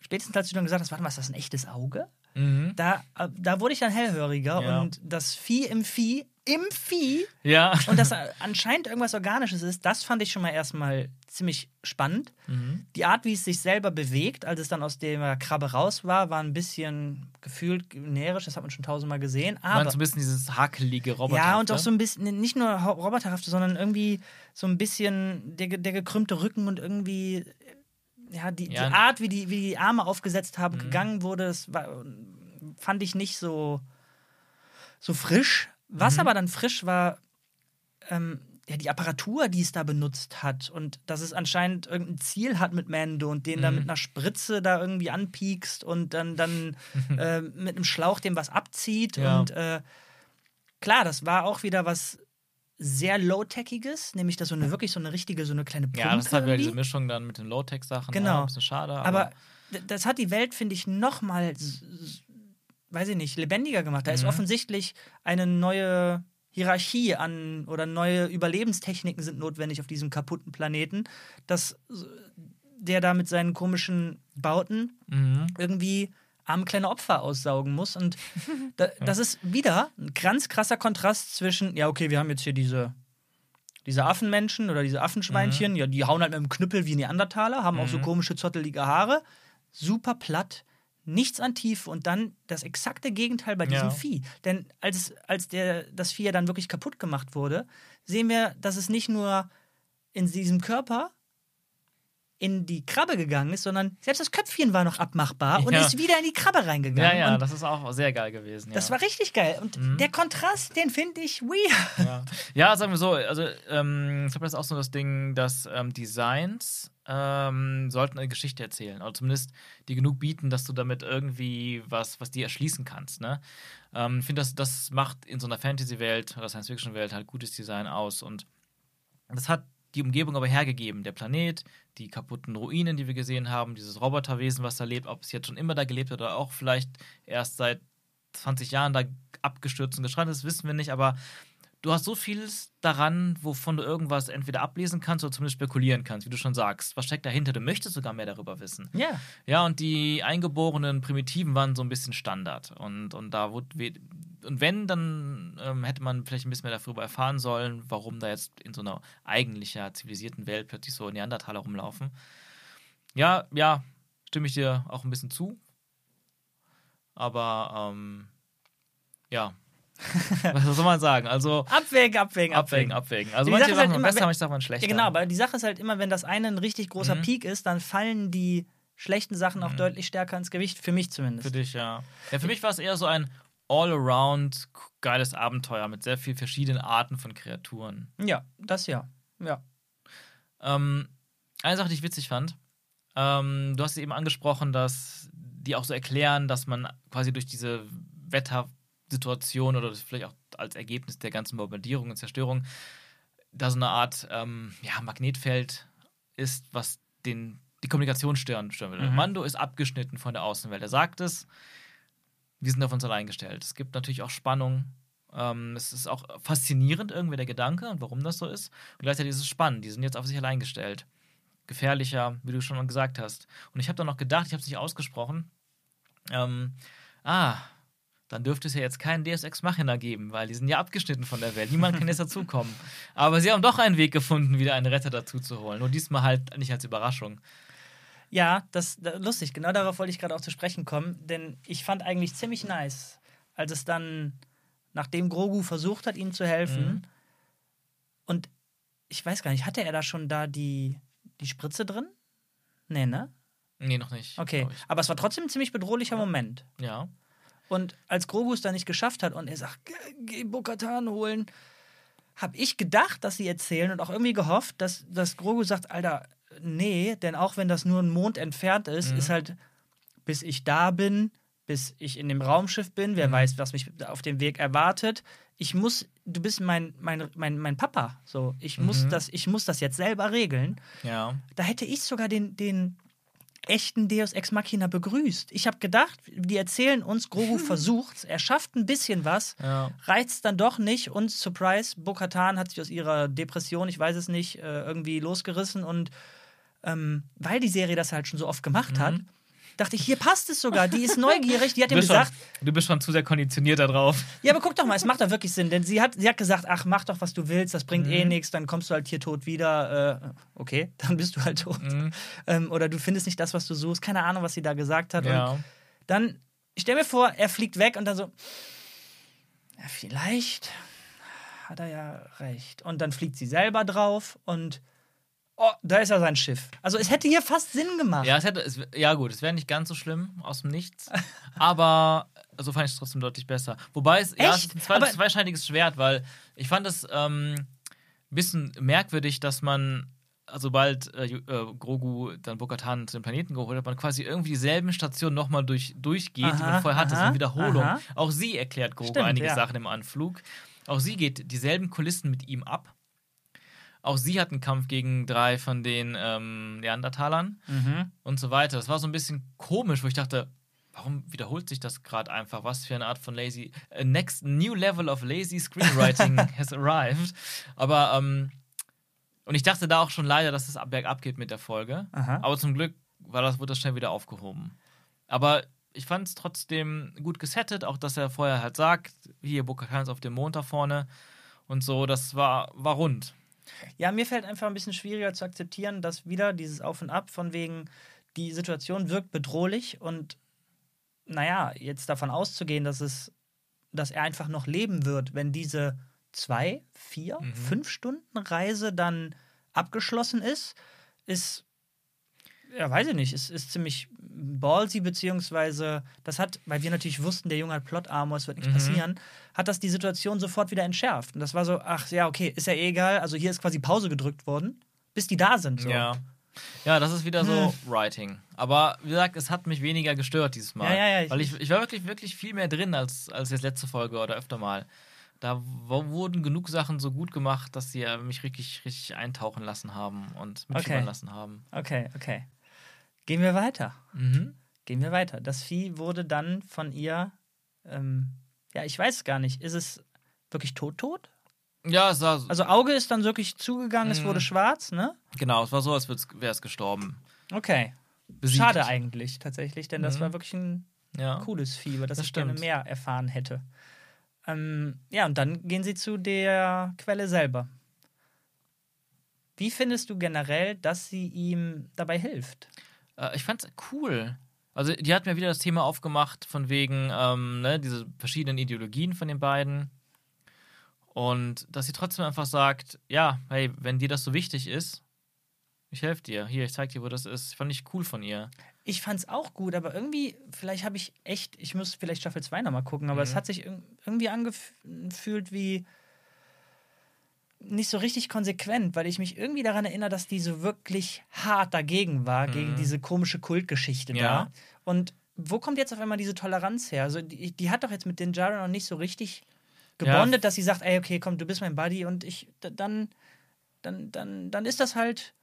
Speaker 1: spätestens als du dann gesagt hast, warte mal, ist das ein echtes Auge?
Speaker 2: Mhm.
Speaker 1: Da, äh, da wurde ich dann hellhöriger
Speaker 2: Ja.
Speaker 1: und das Vieh im Vieh, im Vieh
Speaker 2: Ja.
Speaker 1: und dass anscheinend irgendwas Organisches ist, das fand ich schon mal erstmal ziemlich spannend.
Speaker 2: Mhm.
Speaker 1: Die Art, wie es sich selber bewegt, als es dann aus der Krabbe raus war, war ein bisschen gefühlt generisch, das hat man schon tausendmal gesehen.
Speaker 2: Aber so ein bisschen dieses hakelige Roboter.
Speaker 1: ja, und auch so ein bisschen, nicht nur roboterhafte, sondern irgendwie so ein bisschen der, der gekrümmte Rücken und irgendwie, ja, die,
Speaker 2: Ja.
Speaker 1: die Art, wie die, wie die Arme aufgesetzt haben,
Speaker 2: Mhm.
Speaker 1: gegangen wurde, das war, fand ich nicht so, so frisch. Was
Speaker 2: Mhm.
Speaker 1: aber dann frisch war, ähm, ja, die Apparatur, die es da benutzt hat und dass es anscheinend irgendein Ziel hat mit Mando und den
Speaker 2: Mhm.
Speaker 1: mit einer Spritze da irgendwie anpiekst und dann, dann äh, mit einem Schlauch dem was abzieht
Speaker 2: Ja.
Speaker 1: und äh, klar, das war auch wieder was sehr low-techiges, nämlich das so eine wirklich so eine richtige, so eine kleine Pumpe.
Speaker 2: Ja, das halt wieder diese. Mischung dann mit den Low-Tech-Sachen.
Speaker 1: Genau.
Speaker 2: Ja, ein bisschen schade. Aber,
Speaker 1: aber das hat die Welt, finde ich, noch mal, s- s- weiß ich nicht, lebendiger gemacht. Da ist
Speaker 2: Mhm.
Speaker 1: offensichtlich eine neue Hierarchie an oder neue Überlebenstechniken sind notwendig auf diesem kaputten Planeten, dass s- der da mit seinen komischen Bauten
Speaker 2: Mhm.
Speaker 1: irgendwie arme kleine Opfer aussaugen muss. Und da, das ist wieder ein ganz krasser Kontrast zwischen, ja, okay, wir haben jetzt hier diese, diese Affenmenschen oder diese Affenschweinchen, ja, die hauen halt mit dem Knüppel wie Neandertaler, haben auch so
Speaker 2: Mhm.
Speaker 1: komische, zottelige Haare, super platt, nichts an Tiefe und dann das exakte Gegenteil bei diesem
Speaker 2: Ja.
Speaker 1: Vieh. Denn als, als der, das Vieh ja dann wirklich kaputt gemacht wurde, sehen wir, dass es nicht nur in diesem Körper in die Krabbe gegangen ist, sondern selbst das Köpfchen war noch abmachbar und
Speaker 2: Ja.
Speaker 1: ist wieder in die Krabbe
Speaker 2: Ja,
Speaker 1: reingegangen.
Speaker 2: ja,
Speaker 1: und
Speaker 2: das ist auch sehr geil gewesen.
Speaker 1: das
Speaker 2: ja.
Speaker 1: war richtig geil. Und
Speaker 2: Mhm.
Speaker 1: der Kontrast, den finde ich weird.
Speaker 2: ja. ja, sagen wir so, also ähm, ich glaube, das ist auch so das Ding, dass ähm, Designs ähm, sollten eine Geschichte erzählen. Oder zumindest die genug bieten, dass du damit irgendwie was, was dir erschließen kannst. Ne? Ähm, ich finde, das, das macht in so einer Fantasy-Welt oder Science-Fiction-Welt halt gutes Design aus. Und das hat die Umgebung aber hergegeben. Der Planet, die kaputten Ruinen, die wir gesehen haben, dieses Roboterwesen, was da lebt, ob es jetzt schon immer da gelebt hat oder auch vielleicht erst seit 20 Jahren da abgestürzt und gestrandet ist, wissen wir nicht, aber du hast so vieles daran, wovon du irgendwas entweder ablesen kannst oder zumindest spekulieren kannst, wie du schon sagst. Was steckt dahinter? Du möchtest sogar mehr darüber wissen.
Speaker 1: Ja.
Speaker 2: Ja, und die eingeborenen Primitiven waren so ein bisschen Standard. Und, und da wurde. Und wenn, dann ähm, hätte man vielleicht ein bisschen mehr darüber erfahren sollen, warum da jetzt in so einer eigentlicher zivilisierten Welt plötzlich so Neandertaler rumlaufen. Ja, ja, stimme ich dir auch ein bisschen zu. Aber ähm, ja. Was soll man sagen? Also
Speaker 1: Abwägen, abwägen,
Speaker 2: abwägen, abwägen. Also
Speaker 1: Die
Speaker 2: manche
Speaker 1: Sache
Speaker 2: Sachen
Speaker 1: halt immer,
Speaker 2: besser, manche Sachen waren schlechter.
Speaker 1: Ja, genau, aber die Sache ist halt immer, wenn das eine ein richtig großer
Speaker 2: Mhm.
Speaker 1: Peak ist, dann fallen die schlechten Sachen auch
Speaker 2: Mhm.
Speaker 1: deutlich stärker ins Gewicht, für mich zumindest.
Speaker 2: Für dich, ja. Ja, für mich war es eher so ein all-around geiles Abenteuer mit sehr vielen verschiedenen Arten von Kreaturen.
Speaker 1: Ja, das ja. Ja.
Speaker 2: Ähm, eine Sache, die ich witzig fand, ähm, du hast eben angesprochen, dass die auch so erklären, dass man quasi durch diese Wettersituation oder das vielleicht auch als Ergebnis der ganzen Bombardierung und Zerstörung da so eine Art ähm, ja, Magnetfeld ist, was den, die Kommunikation stören, stören will.
Speaker 1: Mhm.
Speaker 2: Mando ist abgeschnitten von der Außenwelt. Er sagt es, wir sind auf uns allein gestellt. Es gibt natürlich auch Spannung. Ähm, es ist auch faszinierend irgendwie der Gedanke und warum das so ist. Und gleichzeitig ist es spannend. Die sind jetzt auf sich allein gestellt. Gefährlicher, wie du schon gesagt hast. Und ich habe dann noch gedacht, ich habe es nicht ausgesprochen. Ähm, ah, dann dürfte es ja jetzt keinen Deus Ex Machina geben, weil die sind ja abgeschnitten von der Welt. Niemand kann jetzt dazukommen. Aber sie haben doch einen Weg gefunden, wieder einen Retter dazu zu holen. Nur diesmal halt nicht als Überraschung.
Speaker 1: Ja, das, da, lustig, genau darauf wollte ich gerade auch zu sprechen kommen, denn ich fand eigentlich ziemlich nice, als es dann, nachdem Grogu versucht hat, ihnen zu helfen
Speaker 2: Mhm.
Speaker 1: und ich weiß gar nicht, hatte er da schon da die, die Spritze drin? Nee, ne?
Speaker 2: Nee, noch nicht.
Speaker 1: Okay. Aber es war trotzdem ein ziemlich bedrohlicher Moment.
Speaker 2: Ja.
Speaker 1: Und als Grogu es dann nicht geschafft hat und er sagt, "Geh- geh Bokatan holen, habe ich gedacht, dass sie erzählen und auch irgendwie gehofft, dass, dass Grogu sagt, Alter, nee, denn auch wenn das nur ein Mond entfernt ist,
Speaker 2: Mhm.
Speaker 1: ist halt, bis ich da bin, bis ich in dem Raumschiff bin, wer
Speaker 2: Mhm.
Speaker 1: weiß, was mich auf dem Weg erwartet. Ich muss, du bist mein, mein, mein, mein Papa. So, ich muss
Speaker 2: Mhm.
Speaker 1: das, ich muss das jetzt selber regeln.
Speaker 2: Ja.
Speaker 1: Da hätte ich sogar den, den echten Deus Ex Machina begrüßt. Ich habe gedacht, die erzählen uns, Grogu versucht's, er schafft ein bisschen was,
Speaker 2: Ja.
Speaker 1: reizt dann doch nicht und Surprise, Bo-Katan hat sich aus ihrer Depression, ich weiß es nicht, äh, irgendwie losgerissen und ähm, weil die Serie das halt schon so oft gemacht hat,
Speaker 2: Mhm.
Speaker 1: dachte ich, hier passt es sogar, die ist neugierig, die hat ihm
Speaker 2: bist, schon,
Speaker 1: gesagt,
Speaker 2: du bist schon zu sehr konditioniert darauf.
Speaker 1: ja, aber guck doch mal, es macht doch wirklich Sinn, denn sie hat, sie hat gesagt, ach, mach doch, was du willst, das bringt eh
Speaker 2: Mhm.
Speaker 1: nichts, dann kommst du halt hier tot wieder. Äh, okay, dann bist du halt tot.
Speaker 2: Mhm.
Speaker 1: Ähm, oder du findest nicht das, was du suchst. Keine Ahnung, was sie da gesagt hat. Und
Speaker 2: Ja.
Speaker 1: dann, ich stell mir vor, er fliegt weg und dann so, ja, vielleicht hat er ja recht. Und dann fliegt sie selber drauf und oh, da ist ja sein Schiff. Also es hätte hier fast Sinn gemacht.
Speaker 2: Ja, es hätte, es, ja gut, es wäre nicht ganz so schlimm aus dem Nichts, aber so fand ich es trotzdem deutlich besser. Wobei es, ja, es
Speaker 1: Echt?
Speaker 2: ist ein zwei, zweischneidiges Schwert, weil ich fand es ähm, ein bisschen merkwürdig, dass man, also sobald äh, Ju- äh, Grogu dann Bokatan zu dem Planeten geholt hat, man quasi irgendwie dieselben Stationen nochmal durch, durchgeht, die
Speaker 1: Aha,
Speaker 2: man vorher hatte,
Speaker 1: aha,
Speaker 2: eine Wiederholung.
Speaker 1: aha.
Speaker 2: Auch sie erklärt Grogu
Speaker 1: Stimmt,
Speaker 2: einige
Speaker 1: ja.
Speaker 2: Sachen im Anflug. Auch sie geht dieselben Kulissen mit ihm ab. Auch sie hat einen Kampf gegen drei von den ähm, Neandertalern
Speaker 1: Mhm.
Speaker 2: und so weiter. Das war so ein bisschen komisch, wo ich dachte, warum wiederholt sich das gerade einfach? Was für eine Art von lazy, a next new level of lazy screenwriting has arrived. Aber ähm, und ich dachte da auch schon leider, dass es ab bergab geht mit der Folge.
Speaker 1: Aha.
Speaker 2: Aber zum Glück war das, wurde das schnell wieder aufgehoben. Aber ich fand es trotzdem gut gesettet, auch dass er vorher halt sagt, hier Bokatan ist auf dem Mond da vorne und so, das war, war rund.
Speaker 1: Ja, mir fällt einfach ein bisschen schwieriger zu akzeptieren, dass wieder dieses Auf und Ab von wegen, die Situation wirkt bedrohlich und naja, jetzt davon auszugehen, dass es, dass er einfach noch leben wird, wenn diese zwei, vier,
Speaker 2: Mhm.
Speaker 1: fünf Stunden Reise dann abgeschlossen ist, ist, ja, weiß ich nicht, ist, ist ziemlich ballsy, beziehungsweise das hat, weil wir natürlich wussten, der Junge hat Plot-Armor, es wird nichts
Speaker 2: Mhm.
Speaker 1: passieren, hat das die Situation sofort wieder entschärft. Und das war so, ach ja, okay, ist ja eh egal, also hier ist quasi Pause gedrückt worden, bis die da sind. So.
Speaker 2: Ja. Ja, das ist wieder so Writing. Aber wie gesagt, es hat mich weniger gestört dieses Mal.
Speaker 1: Ja, ja, ja,
Speaker 2: weil ich, ich war wirklich, wirklich viel mehr drin als, als jetzt letzte Folge oder öfter mal. Da wurden genug Sachen so gut gemacht, dass sie mich richtig, richtig eintauchen lassen haben und mitfiebern
Speaker 1: Okay.
Speaker 2: lassen haben.
Speaker 1: Okay, okay. Gehen wir weiter.
Speaker 2: Mhm.
Speaker 1: Gehen wir weiter. Das Vieh wurde dann von ihr, ähm, ja, ich weiß gar nicht, ist es wirklich tot-tot?
Speaker 2: Ja, es war so,
Speaker 1: Also Auge ist dann wirklich zugegangen, es
Speaker 2: Mhm.
Speaker 1: wurde schwarz, ne?
Speaker 2: genau, es war so, als wäre es gestorben.
Speaker 1: Okay.
Speaker 2: Besiegt.
Speaker 1: Schade eigentlich, tatsächlich, denn das
Speaker 2: Mhm.
Speaker 1: war wirklich ein
Speaker 2: Ja.
Speaker 1: cooles Vieh, über das,
Speaker 2: Das
Speaker 1: ich gerne
Speaker 2: stimmt.
Speaker 1: mehr erfahren hätte. Ähm, ja, und dann gehen sie zu der Quelle selber. Wie findest du generell, dass sie ihm dabei hilft?
Speaker 2: Äh, ich fand's cool. Also, die hat mir wieder das Thema aufgemacht, von wegen, ähm, ne, diese verschiedenen Ideologien von den beiden. Und dass sie trotzdem einfach sagt, ja, hey, wenn dir das so wichtig ist, ich helfe dir. Hier, ich zeig dir, wo das ist. Fand ich cool von ihr.
Speaker 1: Ich fand's auch gut, aber irgendwie, vielleicht habe ich echt, ich muss vielleicht Staffel 2 nochmal gucken, aber es
Speaker 2: Mhm.
Speaker 1: hat sich irg- irgendwie angefühlt wie nicht so richtig konsequent, weil ich mich irgendwie daran erinnere, dass die so wirklich hart dagegen war, gegen
Speaker 2: Mhm.
Speaker 1: diese komische Kultgeschichte
Speaker 2: Ja.
Speaker 1: da. Und wo kommt jetzt auf einmal diese Toleranz her? Also die, die hat doch jetzt mit den Jaren noch nicht so richtig gebondet, dass sie sagt, ey, okay, komm, du bist mein Buddy und ich, dann, dann, dann, dann ist das halt,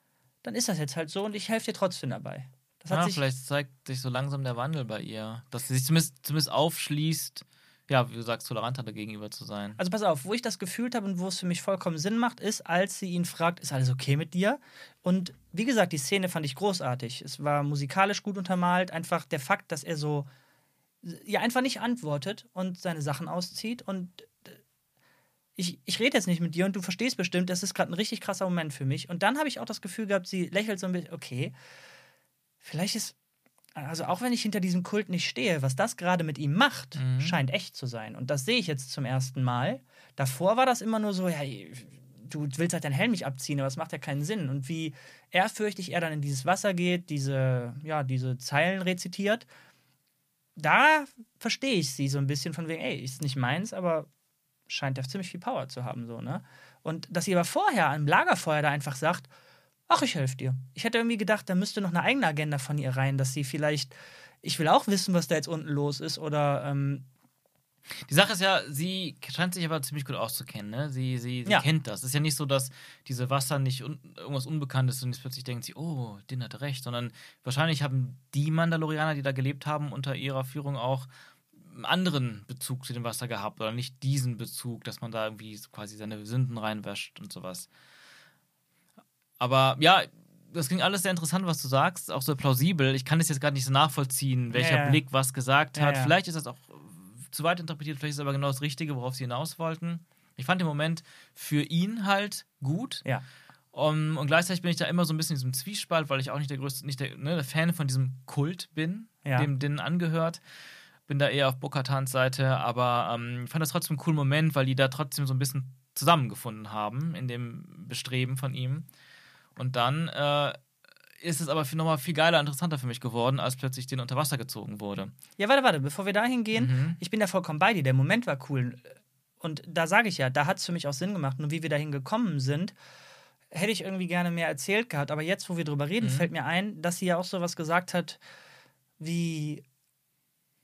Speaker 1: dann ist das jetzt halt so und ich helfe dir trotzdem dabei. Das
Speaker 2: Ja, vielleicht zeigt sich so langsam der Wandel bei ihr. Dass sie sich zumindest, zumindest aufschließt, ja, wie du sagst, toleranter dagegenüber zu sein.
Speaker 1: Also pass auf, wo ich das gefühlt habe und wo es für mich vollkommen Sinn macht, ist, als sie ihn fragt, ist alles okay mit dir? Und wie gesagt, die Szene fand ich großartig. Es war musikalisch gut untermalt. Einfach der Fakt, dass er so ja einfach nicht antwortet und seine Sachen auszieht. Und äh, ich, ich rede jetzt nicht mit dir und du verstehst bestimmt, das ist gerade ein richtig krasser Moment für mich. Und dann habe ich auch das Gefühl gehabt, sie lächelt so ein bisschen, okay, vielleicht ist also auch wenn ich hinter diesem Kult nicht stehe, was das gerade mit ihm macht,
Speaker 2: Mhm.
Speaker 1: scheint echt zu sein. Und das sehe ich jetzt zum ersten Mal. Davor war das immer nur so, ja, du willst halt deinen Helm nicht abziehen, aber es macht ja keinen Sinn. Und wie ehrfürchtig er dann in dieses Wasser geht, diese, ja, diese Zeilen rezitiert, da verstehe ich sie so ein bisschen von wegen, ey, ist nicht meins, aber scheint ja ziemlich viel Power zu haben, so, ne? Und dass sie aber vorher am Lagerfeuer da einfach sagt, ach, ich helfe dir. Ich hätte irgendwie gedacht, da müsste noch eine eigene Agenda von ihr rein, dass sie vielleicht, ich will auch wissen, was da jetzt unten los ist oder ähm,
Speaker 2: die Sache ist ja, sie scheint sich aber ziemlich gut auszukennen. Ne? Sie, sie, sie
Speaker 1: Ja.
Speaker 2: kennt das. Es ist ja nicht so, dass diese Wasser nicht un irgendwas Unbekanntes ist und jetzt plötzlich denkt sie, oh, Din hat recht, sondern wahrscheinlich haben die Mandalorianer, die da gelebt haben, unter ihrer Führung auch einen anderen Bezug zu dem Wasser gehabt oder nicht diesen Bezug, dass man da irgendwie quasi seine Sünden reinwäscht und sowas. Aber ja, das klingt alles sehr interessant, was du sagst, auch so plausibel. Ich kann es jetzt gerade nicht so nachvollziehen, welcher
Speaker 1: Ja.
Speaker 2: Blick was gesagt hat. Vielleicht ist das auch zu weit interpretiert, vielleicht ist es aber genau das Richtige, worauf sie hinaus wollten. Ich fand den Moment für ihn halt gut.
Speaker 1: ja.
Speaker 2: Um, und gleichzeitig bin ich da immer so ein bisschen in diesem Zwiespalt, weil ich auch nicht der größte, nicht der, ne, der Fan von diesem Kult bin,
Speaker 1: Ja.
Speaker 2: dem Din angehört. Bin da eher auf Bokatans Seite, aber ähm, ich fand das trotzdem einen coolen Moment, weil die da trotzdem so ein bisschen zusammengefunden haben in dem Bestreben von ihm. Und dann äh, ist es aber nochmal viel geiler, interessanter für mich geworden, als plötzlich den unter Wasser gezogen wurde.
Speaker 1: Ja, warte, warte, bevor wir dahin gehen,
Speaker 2: Mhm.
Speaker 1: ich bin da vollkommen bei dir. Der Moment war cool. Und da sage ich ja, da hat es für mich auch Sinn gemacht. Nur wie wir dahin gekommen sind, hätte ich irgendwie gerne mehr erzählt gehabt. Aber jetzt, wo wir drüber reden,
Speaker 2: Mhm.
Speaker 1: fällt mir ein, dass sie ja auch sowas gesagt hat, wie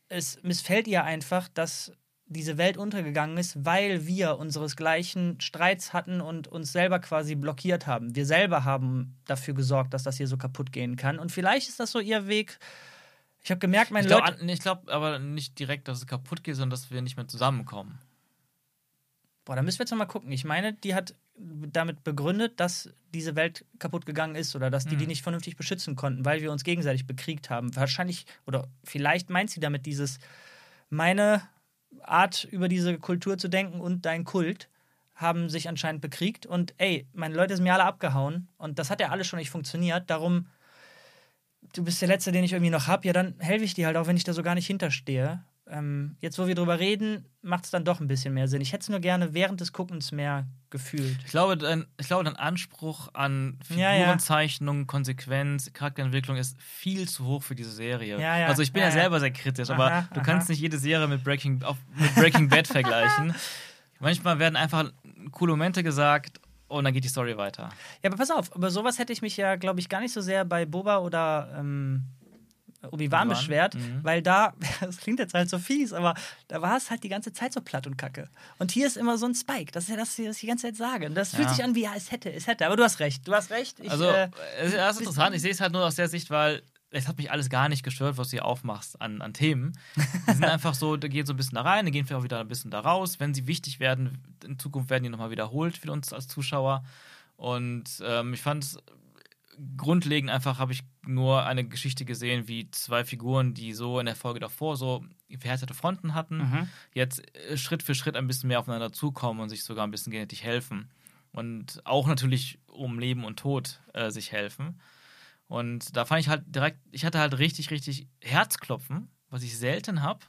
Speaker 1: es missfällt ihr einfach, dass diese Welt untergegangen ist, weil wir unseresgleichen Streits hatten und uns selber quasi blockiert haben. Wir selber haben dafür gesorgt, dass das hier so kaputt gehen kann. Und vielleicht ist das so ihr Weg. Ich habe gemerkt, meine
Speaker 2: Ich glaube
Speaker 1: Leute.
Speaker 2: glaub aber nicht direkt, dass es kaputt geht, sondern dass wir nicht mehr zusammenkommen.
Speaker 1: Boah, da müssen wir jetzt nochmal gucken. Ich meine, die hat damit begründet, dass diese Welt kaputt gegangen ist oder dass die die
Speaker 2: Mhm.
Speaker 1: nicht vernünftig beschützen konnten, weil wir uns gegenseitig bekriegt haben. Wahrscheinlich, oder vielleicht meint sie damit dieses, meine Art über diese Kultur zu denken und dein Kult haben sich anscheinend bekriegt und ey, meine Leute sind mir alle abgehauen und das hat ja alles schon nicht funktioniert. Darum, du bist der Letzte, den ich irgendwie noch hab, ja, dann helfe ich dir halt auch, wenn ich da so gar nicht hinterstehe. Ähm, jetzt, wo wir drüber reden, macht es dann doch ein bisschen mehr Sinn. Ich hätte es nur gerne während des Guckens mehr gefühlt.
Speaker 2: Ich glaube, dein, ich glaube, dein Anspruch an
Speaker 1: Ja, ja.
Speaker 2: Figurenzeichnung, Konsequenz, Charakterentwicklung ist viel zu hoch für diese Serie.
Speaker 1: Ja, ja.
Speaker 2: Also ich bin ja,
Speaker 1: Ja, ja.
Speaker 2: selber sehr kritisch, aber
Speaker 1: Aha,
Speaker 2: du
Speaker 1: aha.
Speaker 2: kannst nicht jede Serie mit Breaking, auf, mit Breaking Bad vergleichen. Manchmal werden einfach coole Momente gesagt und dann geht die Story weiter.
Speaker 1: Ja, aber pass auf, über sowas hätte ich mich ja, glaube ich, gar nicht so sehr bei Boba oder ähm, Obi-Wan beschwert,
Speaker 2: mhm.
Speaker 1: weil da, das klingt jetzt halt so fies, aber da war es halt die ganze Zeit so platt und kacke. Und hier ist immer so ein Spike, das ist ja das, was ich die ganze Zeit sage. Und das fühlt
Speaker 2: Ja.
Speaker 1: sich an wie, ja, es hätte, es hätte. Aber du hast recht, du hast recht. Ich,
Speaker 2: Also,
Speaker 1: äh,
Speaker 2: es das ist interessant. Ich sehe es halt nur aus der Sicht, weil es hat mich alles gar nicht gestört, was du hier aufmachst an, an Themen. Die sind einfach so, da geht so ein bisschen da rein, die gehen vielleicht auch wieder ein bisschen da raus. Wenn sie wichtig werden, in Zukunft werden die nochmal wiederholt für uns als Zuschauer. Und ähm, ich fand es grundlegend einfach, habe ich nur eine Geschichte gesehen, wie zwei Figuren, die so in der Folge davor so verhärtete Fronten hatten,
Speaker 1: Mhm.
Speaker 2: jetzt äh, Schritt für Schritt ein bisschen mehr aufeinander zukommen und sich sogar ein bisschen gegenseitig helfen. Und auch natürlich um Leben und Tod äh, sich helfen. Und da fand ich halt direkt, ich hatte halt richtig, richtig Herzklopfen, was ich selten habe.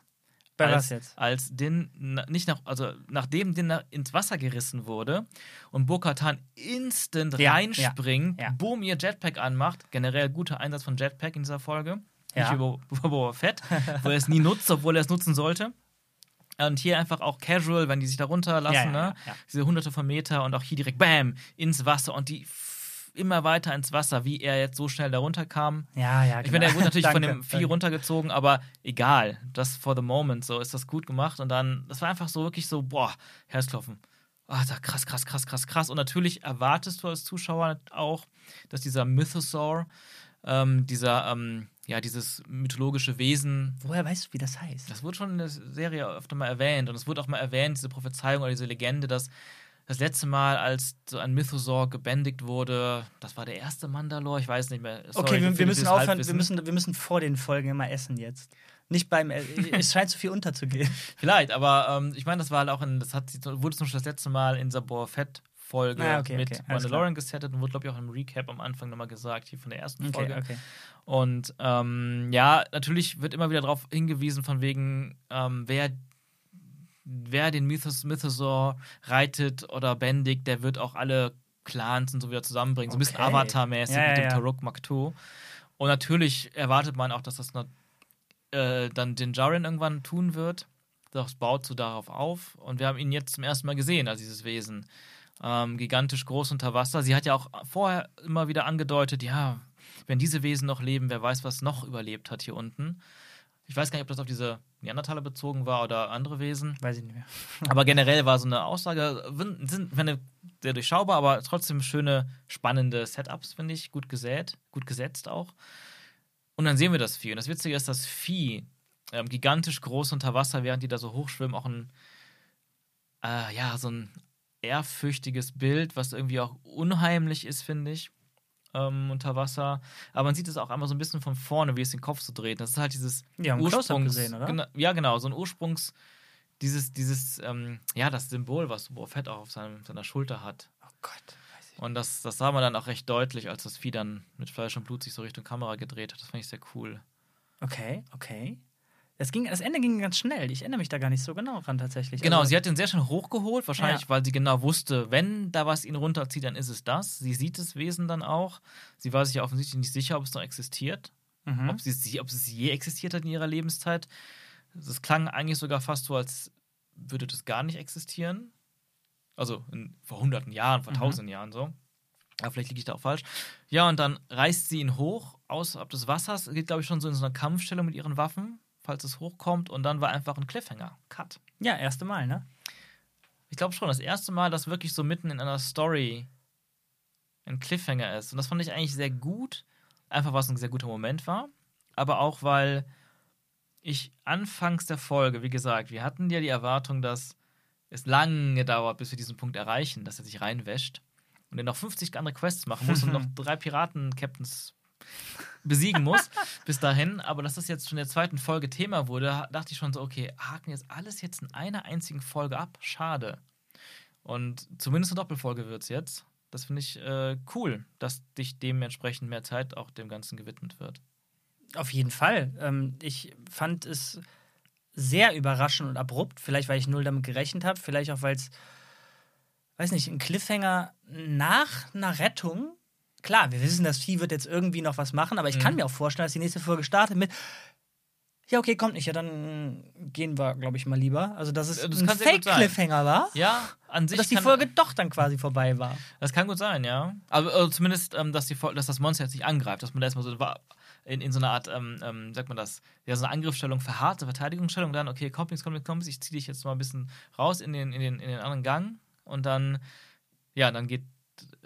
Speaker 1: Bei
Speaker 2: als,
Speaker 1: was jetzt?
Speaker 2: Als Din, nicht nach, also nachdem Din ins Wasser gerissen wurde und Bo-Katan instant
Speaker 1: Ja,
Speaker 2: reinspringt,
Speaker 1: ja, ja.
Speaker 2: boom, ihr Jetpack anmacht. Generell guter Einsatz von Jetpack in dieser Folge. Nicht Bo- Boba Fett, wo er es nie nutzt, obwohl er es nutzen sollte. Und hier einfach auch casual, wenn die sich da runterlassen, ne? Diese hunderte von Meter und auch hier direkt BAM ins Wasser und die immer weiter ins Wasser, wie er jetzt so schnell da runterkam.
Speaker 1: Ja, ja,
Speaker 2: Ich meine, er wurde natürlich von dem Vieh
Speaker 1: danke.
Speaker 2: runtergezogen, aber egal. Das for the moment, so ist das gut gemacht. Und dann, das war einfach so wirklich so, boah, Herzklopfen. Ah, da krass, krass, krass, krass, krass. Und natürlich erwartest du als Zuschauer auch, dass dieser Mythosaur, ähm, dieser, ähm, ja, dieses mythologische Wesen,
Speaker 1: Woher weißt du, wie das heißt?
Speaker 2: das wurde schon in der Serie öfter mal erwähnt. Und es wurde auch mal erwähnt, diese Prophezeiung oder diese Legende, dass das letzte Mal, als so ein Mythosaur gebändigt wurde, das war der erste Mandalore, ich weiß nicht mehr. Sorry
Speaker 1: okay, wir, wir müssen aufhören, wir müssen, wir müssen vor den Folgen immer essen jetzt. Nicht beim, äh, es scheint zu viel unterzugehen.
Speaker 2: Vielleicht, aber ähm, ich meine, das war halt auch in, das hat, wurde zum Beispiel das letzte Mal in Boa Fett Folge
Speaker 1: Ah, okay,
Speaker 2: mit
Speaker 1: okay,
Speaker 2: Mandalorian gesettet und wurde, glaube ich, auch im Recap am Anfang nochmal gesagt, hier von der ersten Folge.
Speaker 1: okay.
Speaker 2: Und ähm, ja, natürlich wird immer wieder darauf hingewiesen, von wegen, ähm, wer wer den Mythos, Mythosaur reitet oder bändigt, der wird auch alle Clans und so wieder zusammenbringen. So ein bisschen
Speaker 1: Okay.
Speaker 2: Avatar-mäßig
Speaker 1: Ja,
Speaker 2: mit dem
Speaker 1: ja.
Speaker 2: Taruk Makto. Und natürlich erwartet man auch, dass das noch, äh, dann Din Djarin irgendwann tun wird. Das baut so darauf auf. Und wir haben ihn jetzt zum ersten Mal gesehen, als dieses Wesen. Ähm, gigantisch groß unter Wasser. Sie hat ja auch vorher immer wieder angedeutet, ja, wenn diese Wesen noch leben, wer weiß, was noch überlebt hat hier unten. Ich weiß gar nicht, ob das auf diese Neandertaler bezogen war oder andere Wesen.
Speaker 1: Weiß ich nicht mehr.
Speaker 2: Aber generell war so eine Aussage, sind wenn sehr durchschaubar, aber trotzdem schöne, spannende Setups, finde ich. Gut gesät, gut gesetzt auch. Und dann sehen wir das Vieh. Und das Witzige ist, das Vieh ähm, gigantisch groß unter Wasser, während die da so hochschwimmen, auch ein, äh, ja, so ein ehrfürchtiges Bild, was irgendwie auch unheimlich ist, finde ich. Ähm, unter Wasser. Aber man sieht es auch einmal so ein bisschen von vorne, wie es den Kopf so dreht. Das ist halt dieses
Speaker 1: Close-Up
Speaker 2: Ursprungs-
Speaker 1: gesehen, oder?
Speaker 2: Ja, genau, so ein Ursprungs, dieses, dieses, ähm, ja, das Symbol, was Boba Fett auch auf seinem, seiner Schulter hat.
Speaker 1: Oh Gott.
Speaker 2: Und das, das sah man dann auch recht deutlich, als das Vieh dann mit Fleisch und Blut sich so Richtung Kamera gedreht hat. Das fand ich sehr cool.
Speaker 1: Okay, okay. Das, ging, das Ende ging ganz schnell. Ich erinnere mich da gar nicht so genau dran tatsächlich.
Speaker 2: Genau,
Speaker 1: Also,
Speaker 2: sie hat den sehr schnell hochgeholt, wahrscheinlich,
Speaker 1: Ja.
Speaker 2: weil sie genau wusste, wenn da was ihn runterzieht, dann ist es das. Sie sieht das Wesen dann auch. Sie war sich ja offensichtlich nicht sicher, ob es noch existiert.
Speaker 1: mhm.
Speaker 2: ob, sie, sie, ob es je existiert hat in ihrer Lebenszeit. Das klang eigentlich sogar fast so, als würde das gar nicht existieren. Also in, vor hunderten Jahren, vor
Speaker 1: Mhm.
Speaker 2: tausenden Jahren so. Aber vielleicht liege ich da auch falsch. Ja, und dann reißt sie ihn hoch außerhalb des Wassers, geht, glaube ich, schon so in so einer Kampfstellung mit ihren Waffen, falls es hochkommt. Und dann war einfach ein Cliffhanger. Cut.
Speaker 1: Ja, erste Mal, ne?
Speaker 2: Ich glaube schon, das erste Mal, dass wirklich so mitten in einer Story ein Cliffhanger ist. Und das fand ich eigentlich sehr gut. Einfach, weil es ein sehr guter Moment war. Aber auch, weil ich anfangs der Folge, wie gesagt, wir hatten ja die Erwartung, dass es lange dauert, bis wir diesen Punkt erreichen, dass er sich reinwäscht und er noch 50 andere Quests machen muss und noch drei Piraten-Captains besiegen muss bis dahin. Aber dass das jetzt schon in der zweiten Folge Thema wurde, dachte ich schon so, okay, haken jetzt alles jetzt in einer einzigen Folge ab. Schade. Und zumindest eine Doppelfolge wird es jetzt. Das finde ich äh, cool, dass dich dementsprechend mehr Zeit auch dem Ganzen gewidmet wird.
Speaker 1: Auf jeden Fall. Ähm, ich fand es sehr überraschend und abrupt. Vielleicht, weil ich null damit gerechnet habe. Vielleicht auch, weil es, weiß nicht, ein Cliffhanger nach einer Rettung. Klar, wir wissen, das Vieh wird jetzt irgendwie noch was machen, aber ich kann
Speaker 2: Mhm.
Speaker 1: mir auch vorstellen, dass die nächste Folge startet mit. Ja, okay, kommt nicht. Ja, dann gehen wir, glaube ich, mal lieber. Also, dass es
Speaker 2: Das
Speaker 1: ein
Speaker 2: kann.
Speaker 1: Fake-Cliffhanger war.
Speaker 2: Ja, an sich.
Speaker 1: dass die
Speaker 2: kann-
Speaker 1: Folge doch dann quasi vorbei war.
Speaker 2: Das kann gut sein, ja. Aber äh, zumindest, ähm, dass, die, dass das Monster jetzt nicht angreift, dass man da erstmal so in, in so einer Art, ähm, ähm, sagt man das, ja, so eine Angriffsstellung verharrt, so Verteidigungsstellung, dann, okay, komm nichts, komm nichts, komm nichts, ich zieh dich jetzt mal ein bisschen raus in den, in den, in den anderen Gang und dann, ja, dann geht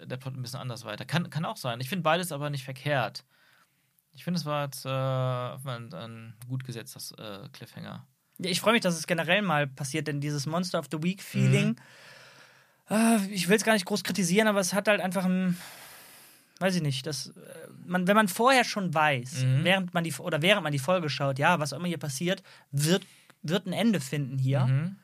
Speaker 2: der Plot ein bisschen anders weiter. Kann, kann auch sein. Ich finde beides aber nicht verkehrt. Ich finde, es war jetzt äh, ein, ein gut gesetztes äh, Cliffhanger.
Speaker 1: Ja, Ich freue mich, dass es generell mal passiert, denn dieses Monster of the Week-Feeling, äh, ich will es gar nicht groß kritisieren, aber es hat halt einfach ein, weiß ich nicht, das, äh, man, wenn man vorher schon weiß,
Speaker 2: Mhm.
Speaker 1: während man die oder während man die Folge schaut, ja, was auch immer hier passiert, wird, wird ein Ende finden hier.
Speaker 2: Mhm.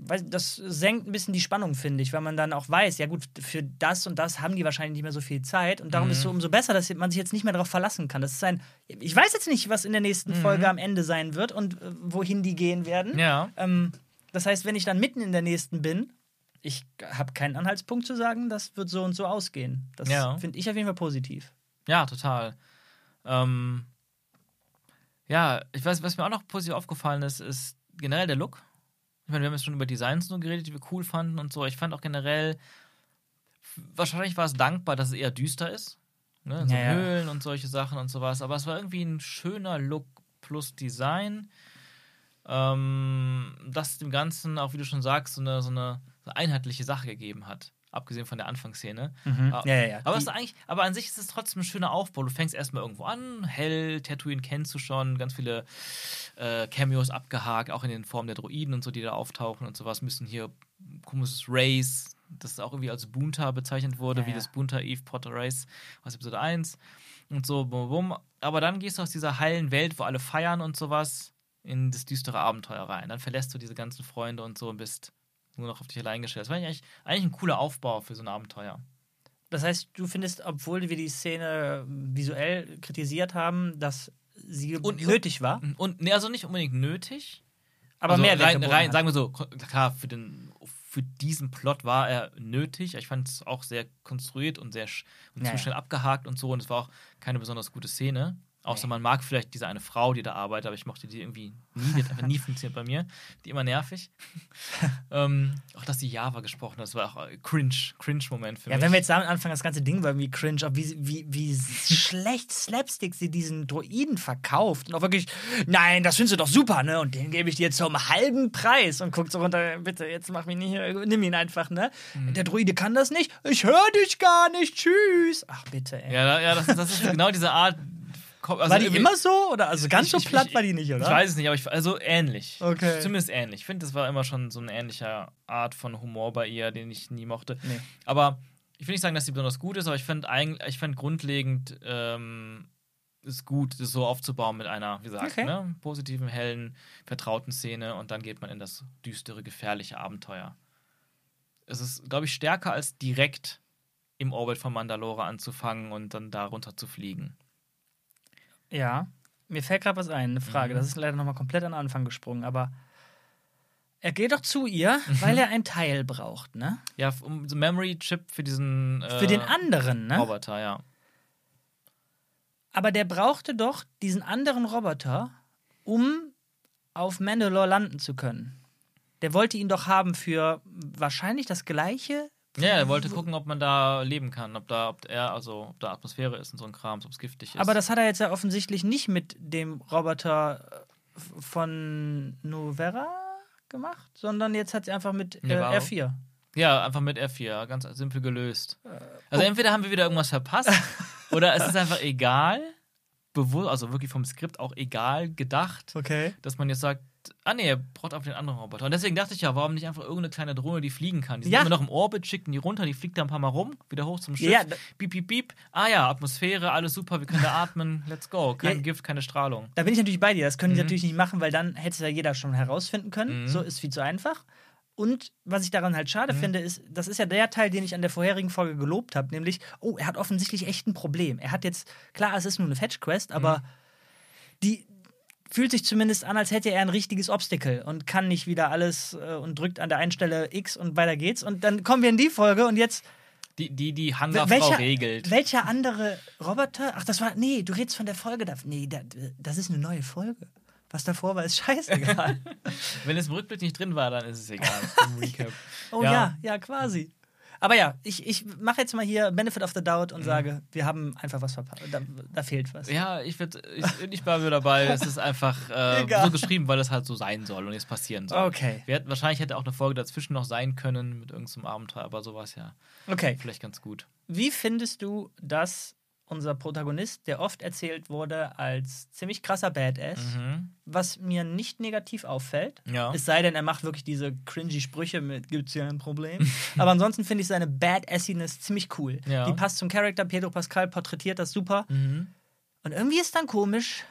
Speaker 1: Das senkt ein bisschen die Spannung, finde ich, weil man dann auch weiß, ja gut, für das und das haben die wahrscheinlich nicht mehr so viel Zeit und darum
Speaker 2: Mhm.
Speaker 1: ist es so umso besser, dass man sich jetzt nicht mehr darauf verlassen kann. Das ist ein, ich weiß jetzt nicht, was in der nächsten Folge am Ende sein wird und äh, wohin die gehen werden.
Speaker 2: Mhm. Ja.
Speaker 1: Ähm, das heißt, wenn ich dann mitten in der nächsten bin, ich habe keinen Anhaltspunkt zu sagen, das wird so und so ausgehen. Das
Speaker 2: Ja.
Speaker 1: finde ich auf jeden Fall positiv.
Speaker 2: Ja, total. Ähm, ja, ich weiß, was mir auch noch positiv aufgefallen ist, ist generell der Look. Ich meine, wir haben jetzt schon über Designs nur geredet, die wir cool fanden und so. Ich fand auch generell, wahrscheinlich war es dankbar, dass es eher düster ist. Ne? So
Speaker 1: Ja, ja.
Speaker 2: Höhlen und solche Sachen und sowas. Aber es war irgendwie ein schöner Look plus Design. Ähm, das dem Ganzen auch, wie du schon sagst, so eine, so eine, so eine einheitliche Sache gegeben hat. Abgesehen von der Anfangsszene. Ah,
Speaker 1: Ja, ja, ja.
Speaker 2: aber,
Speaker 1: Die-
Speaker 2: es ist eigentlich, aber an sich ist es trotzdem ein schöner Aufbau. Du fängst erstmal irgendwo an, hell, Tatooine kennst du schon, ganz viele äh, Cameos abgehakt, auch in den Formen der Droiden und so, die da auftauchen und sowas, müssen hier komisches Race, das auch irgendwie als Bunta bezeichnet wurde,
Speaker 1: Ja,
Speaker 2: wie
Speaker 1: ja.
Speaker 2: das Bunta Eve Potter Race aus Episode 1 und so, bum, bum. Aber dann gehst du aus dieser heilen Welt, wo alle feiern und sowas, in das düstere Abenteuer rein. Dann verlässt du diese ganzen Freunde und so und bist nur noch auf dich allein gestellt. Das war eigentlich, eigentlich ein cooler Aufbau für so ein Abenteuer.
Speaker 1: Das heißt, du findest, obwohl wir die Szene visuell kritisiert haben, dass sie
Speaker 2: Und-
Speaker 1: nötig war?
Speaker 2: Und nee, also nicht unbedingt nötig,
Speaker 1: Aber
Speaker 2: also
Speaker 1: Mehrwert
Speaker 2: rein, rein, sagen wir so, klar, für, den, für diesen Plot war er nötig. Ich fand es auch sehr konstruiert und sehr und
Speaker 1: Ja,
Speaker 2: zu schnell abgehakt und so. Und es war auch keine besonders gute Szene. Außer man mag vielleicht diese eine Frau, die da arbeitet, aber ich mochte die irgendwie nie. Die hat einfach nie funktioniert bei mir. Die immer nervig. ähm, auch dass die Java gesprochen hat, das war auch äh, cringe, cringe-Moment für
Speaker 1: Ja,
Speaker 2: mich.
Speaker 1: wenn wir jetzt damit anfangen, das ganze Ding war irgendwie cringe, auch wie, wie, wie schlecht Slapstick sie diesen Droiden verkauft. Und auch wirklich, nein, das findest du doch super, ne? Und den gebe ich dir zum halben Preis. Und guckt so runter, bitte, jetzt mach mich nicht, nimm ihn einfach, ne?
Speaker 2: Mhm.
Speaker 1: Der Droide kann das nicht. Ich höre dich gar nicht, tschüss. Ach, bitte, ey.
Speaker 2: ja, ja das, das ist genau diese Art. Also
Speaker 1: war die immer so? Oder also ganz
Speaker 2: Ich-
Speaker 1: so platt
Speaker 2: ich-
Speaker 1: war die nicht, oder?
Speaker 2: Ich weiß es nicht, aber ich, also ähnlich.
Speaker 1: Okay.
Speaker 2: Zumindest ähnlich. Ich finde, das war immer schon so eine ähnliche Art von Humor bei ihr, den ich nie mochte.
Speaker 1: Nee.
Speaker 2: Aber ich will nicht sagen, dass sie besonders gut ist, aber ich finde ich finde grundlegend ähm, ist gut, das so aufzubauen mit einer, wie gesagt,
Speaker 1: Okay.
Speaker 2: ne, positiven, hellen, vertrauten Szene und dann geht man in das düstere, gefährliche Abenteuer. Es ist, glaube ich, stärker als direkt im Orbit von Mandalore anzufangen und dann darunter zu fliegen.
Speaker 1: Ja, mir fällt gerade was ein, eine Frage.
Speaker 2: Mhm.
Speaker 1: Das ist leider nochmal komplett an den Anfang gesprungen, aber er geht doch zu ihr,
Speaker 2: Mhm.
Speaker 1: weil er ein Teil braucht, ne?
Speaker 2: Ja, um so Memory Chip für diesen äh,
Speaker 1: Für den anderen, ne?
Speaker 2: Roboter, ja.
Speaker 1: Aber der brauchte doch diesen anderen Roboter, um auf Mandalore landen zu können. Der wollte ihn doch haben für wahrscheinlich das gleiche.
Speaker 2: Ja, er wollte gucken, ob man da leben kann, ob da, ob er, also ob da Atmosphäre ist und so ein Kram, ob es giftig ist.
Speaker 1: Aber das hat er jetzt ja offensichtlich nicht mit dem Roboter äh, von Novera gemacht, sondern jetzt hat sie einfach mit äh,
Speaker 2: Nevarro?
Speaker 1: R4.
Speaker 2: ja, einfach mit F4, ganz simpel gelöst.
Speaker 1: Äh,
Speaker 2: Also
Speaker 1: oh.
Speaker 2: entweder haben wir wieder irgendwas verpasst oder es ist einfach egal, bewusst, also wirklich vom Skript auch egal gedacht,
Speaker 1: Okay.
Speaker 2: dass man jetzt sagt, ah nee, er braucht auf den anderen Roboter. Und deswegen dachte ich ja, warum nicht einfach irgendeine kleine Drohne, die fliegen kann? Die sind
Speaker 1: Ja.
Speaker 2: immer noch im Orbit, schicken die runter, die fliegt da ein paar Mal rum, wieder hoch zum Schiff.
Speaker 1: Ja,
Speaker 2: Piep, piep, piep. Ah ja, Atmosphäre, alles super, wir können da atmen, let's go. Kein
Speaker 1: Ja.
Speaker 2: Gift, keine Strahlung.
Speaker 1: Da bin ich natürlich bei dir. Das können die
Speaker 2: Mhm.
Speaker 1: natürlich nicht machen, weil dann hätte es ja jeder schon herausfinden können.
Speaker 2: Mhm.
Speaker 1: So ist viel zu einfach. Und was ich daran halt schade
Speaker 2: Mhm.
Speaker 1: finde, ist, das ist ja der Teil, den ich an der vorherigen Folge gelobt habe, nämlich, oh, er hat offensichtlich echt ein Problem. Er hat jetzt, klar, es ist nur eine Fetch-Quest, aber die fühlt sich zumindest an, als hätte er ein richtiges Obstacle und kann nicht wieder alles äh, und drückt an der einen Stelle X und weiter geht's. Und dann kommen wir in die Folge und jetzt
Speaker 2: Die, die, die Hangarfrau
Speaker 1: welcher,
Speaker 2: regelt.
Speaker 1: welcher andere Roboter? Ach, das war. Nee, du redest von der Folge. Da, nee, da, das ist eine neue Folge. Was davor war, ist scheißegal.
Speaker 2: Wenn es im Rückblick nicht drin war, dann ist es egal.
Speaker 1: Oh ja. ja, quasi. Aber ja, ich, ich mache jetzt mal hier Benefit of the Doubt und sage, wir haben einfach was verpasst. Da, da fehlt was.
Speaker 2: Mhm. Ja, ich, würd, ich, ich war wieder dabei. Es ist einfach äh, so geschrieben, weil es halt so sein soll und jetzt passieren soll.
Speaker 1: Okay.
Speaker 2: Wir hätten, wahrscheinlich hätte auch eine Folge dazwischen noch sein können mit irgendeinem Abenteuer, aber so war es ja
Speaker 1: Okay.
Speaker 2: vielleicht ganz gut.
Speaker 1: Wie findest du, dass unser Protagonist, der oft erzählt wurde als ziemlich krasser Badass,
Speaker 2: Mhm.
Speaker 1: was mir nicht negativ auffällt,
Speaker 2: Ja.
Speaker 1: Es sei denn, er macht wirklich diese cringy Sprüche mit gibt's ja ein Problem. Aber ansonsten finde ich seine Badassiness ziemlich cool.
Speaker 2: Ja.
Speaker 1: Die passt zum Charakter. Pedro Pascal porträtiert das super.
Speaker 2: Mhm.
Speaker 1: Und irgendwie ist dann komisch,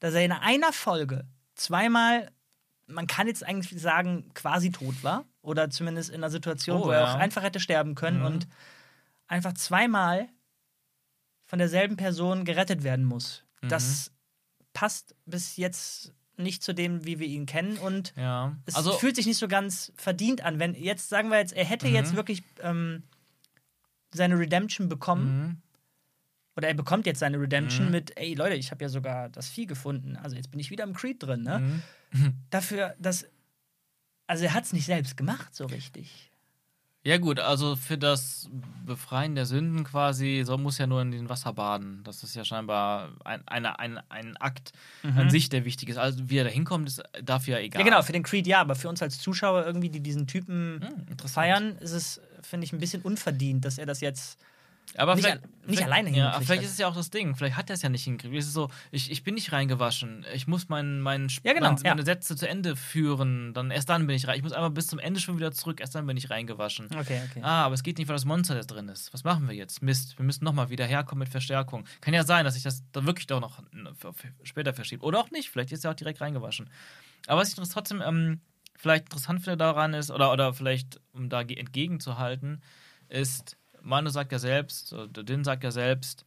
Speaker 1: dass er in einer Folge zweimal, man kann jetzt eigentlich sagen, quasi tot war. Oder zumindest in einer Situation,
Speaker 2: Oh,
Speaker 1: wo er
Speaker 2: ja.
Speaker 1: auch einfach hätte sterben können
Speaker 2: Mhm.
Speaker 1: und einfach zweimal von derselben Person gerettet werden muss.
Speaker 2: Mhm.
Speaker 1: Das passt bis jetzt nicht zu dem, wie wir ihn kennen. Und
Speaker 2: Ja.
Speaker 1: es
Speaker 2: Also,
Speaker 1: fühlt sich nicht so ganz verdient an. Wenn jetzt sagen wir jetzt, er hätte
Speaker 2: Mhm.
Speaker 1: jetzt wirklich ähm, seine Redemption bekommen
Speaker 2: mhm.
Speaker 1: oder er bekommt jetzt seine Redemption
Speaker 2: Mhm.
Speaker 1: mit, ey Leute, ich habe ja sogar das Vieh gefunden. Also jetzt bin ich wieder im Creed drin. Ne?
Speaker 2: Mhm.
Speaker 1: Dafür, dass also er hat es nicht selbst gemacht so richtig.
Speaker 2: Ja, gut, also für das Befreien der Sünden quasi, so muss ja nur in den Wasser baden. Das ist ja scheinbar ein, eine, ein, ein Akt an sich, der wichtig ist. Also, wie er da hinkommt, ist dafür ja egal.
Speaker 1: Mhm. Ja genau, für den Creed ja, aber für uns als Zuschauer irgendwie, die diesen Typen
Speaker 2: Hm, interessant.
Speaker 1: feiern, ist es finde ich ein bisschen unverdient, dass er das jetzt
Speaker 2: Aber
Speaker 1: Nicht
Speaker 2: vielleicht,
Speaker 1: nicht
Speaker 2: vielleicht-
Speaker 1: alleine
Speaker 2: ja,
Speaker 1: hingekriegt
Speaker 2: aber Vielleicht
Speaker 1: hat.
Speaker 2: ist es ja auch das Ding. Vielleicht hat er es ja nicht hingekriegt. Es ist so, ich, ich bin nicht reingewaschen. Ich muss meinen mein,
Speaker 1: Ja, genau,
Speaker 2: mein,
Speaker 1: ja.
Speaker 2: meine Sätze zu Ende führen. Dann erst dann bin ich rein. Ich muss einfach bis zum Ende schon wieder zurück. Erst dann bin ich reingewaschen.
Speaker 1: Okay, okay.
Speaker 2: Ah, aber es geht nicht, weil das Monster da drin ist. Was machen wir jetzt? Mist, wir müssen nochmal wieder herkommen mit Verstärkung. Kann ja sein, dass sich das dann wirklich doch noch später verschiebt. Oder auch nicht. Vielleicht ist er auch direkt reingewaschen. Aber was ich trotzdem ähm, vielleicht interessant finde daran ist, oder, oder vielleicht, um da ge- entgegenzuhalten, ist, Manu sagt ja selbst, Din sagt ja selbst,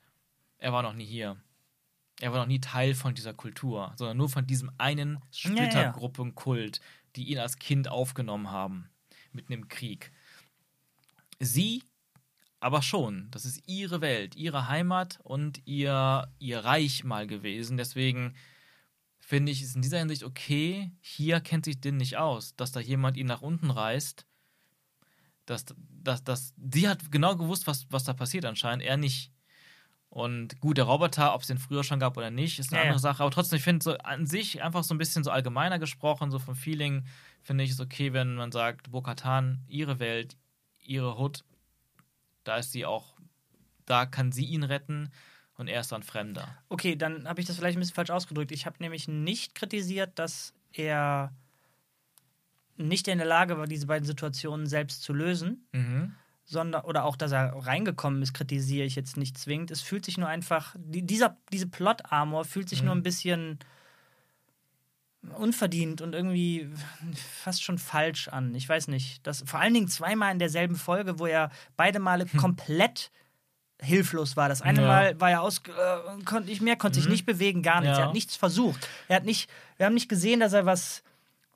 Speaker 2: er war noch nie hier. Er war noch nie Teil von dieser Kultur, sondern nur von diesem einen. Splittergruppenkult, die ihn als Kind aufgenommen haben, mitten im Krieg. Sie aber schon, das ist ihre Welt, ihre Heimat und ihr, ihr Reich mal gewesen. Deswegen finde ich es in dieser Hinsicht okay, hier kennt sich Din nicht aus, dass da jemand ihn nach unten reißt. Dass, dass, dass, sie hat genau gewusst, was, was da passiert anscheinend, er nicht. Und gut, der Roboter, ob es den früher schon gab oder nicht, ist eine
Speaker 1: Ja,
Speaker 2: andere. Sache. Aber trotzdem, ich finde so an sich einfach so ein bisschen so allgemeiner gesprochen, so vom Feeling, finde ich es okay, wenn man sagt, Bo-Katan, ihre Welt, ihre Hood, da ist sie auch, da kann sie ihn retten und er ist dann Fremder.
Speaker 1: Okay, dann habe ich das vielleicht ein bisschen falsch ausgedrückt. Ich habe nämlich nicht kritisiert, dass er nicht in der Lage war, diese beiden Situationen selbst zu lösen,
Speaker 2: Mhm.
Speaker 1: sondern oder auch, dass er reingekommen ist, kritisiere ich jetzt nicht zwingend. Es fühlt sich nur einfach, die, dieser, diese Plot-Armor fühlt sich
Speaker 2: Mhm.
Speaker 1: nur ein bisschen unverdient und irgendwie fast schon falsch an. Ich weiß nicht. Das, vor allen Dingen zweimal in derselben Folge, wo er beide Male komplett hilflos war. Das eine
Speaker 2: Hm. Ja.
Speaker 1: Mal war er aus, äh, konnte ich mehr, konnte sich
Speaker 2: Mhm.
Speaker 1: nicht bewegen, gar nichts.
Speaker 2: Ja.
Speaker 1: Er hat nichts versucht. Er hat nicht, wir haben nicht gesehen, dass er was,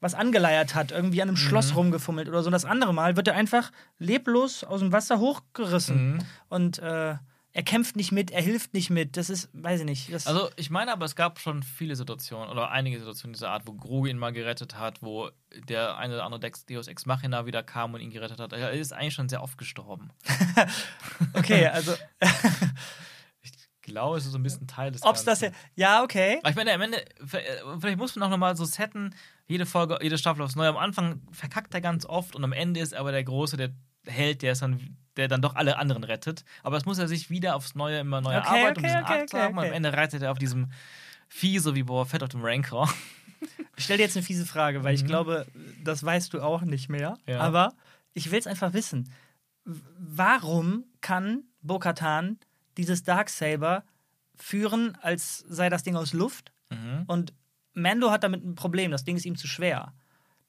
Speaker 1: was angeleiert hat, irgendwie an einem Schloss
Speaker 2: Mhm.
Speaker 1: rumgefummelt oder so. Und das andere Mal wird er einfach leblos aus dem Wasser hochgerissen.
Speaker 2: Mhm.
Speaker 1: Und äh, er kämpft nicht mit, er hilft nicht mit. Das ist, weiß ich nicht. Das,
Speaker 2: Also ich meine aber, es gab schon viele Situationen oder einige Situationen dieser Art, wo Grogu ihn mal gerettet hat, wo der eine oder andere Dex- Deus Ex Machina wieder kam und ihn gerettet hat. Er ist eigentlich schon sehr oft gestorben.
Speaker 1: okay, also
Speaker 2: glaube, es ist so ein bisschen Teil des
Speaker 1: ob's das ja.
Speaker 2: Ganzen.
Speaker 1: Ja, okay.
Speaker 2: Aber ich meine, am Ende, vielleicht muss man auch nochmal so setten, jede Folge, jede Staffel aufs Neue. Am Anfang verkackt er ganz oft und am Ende ist aber der Große, der Held, der ist dann, der dann doch alle anderen rettet. Aber das muss er sich wieder aufs Neue immer neu
Speaker 1: Okay,
Speaker 2: erarbeiten, um
Speaker 1: okay,
Speaker 2: diesen
Speaker 1: okay,
Speaker 2: zu
Speaker 1: okay,
Speaker 2: haben. Und am Ende reitet er auf diesem Vieh, so wie Boa Fett auf dem Rancor.
Speaker 1: Ich stelle dir jetzt eine fiese Frage, weil ich glaube, das weißt du auch nicht mehr.
Speaker 2: Ja.
Speaker 1: Aber ich will es einfach wissen. Warum kann Bo-Katan dieses Darksaber führen, als sei das Ding aus Luft?
Speaker 2: Mhm.
Speaker 1: Und Mando hat damit ein Problem. Das Ding ist ihm zu schwer.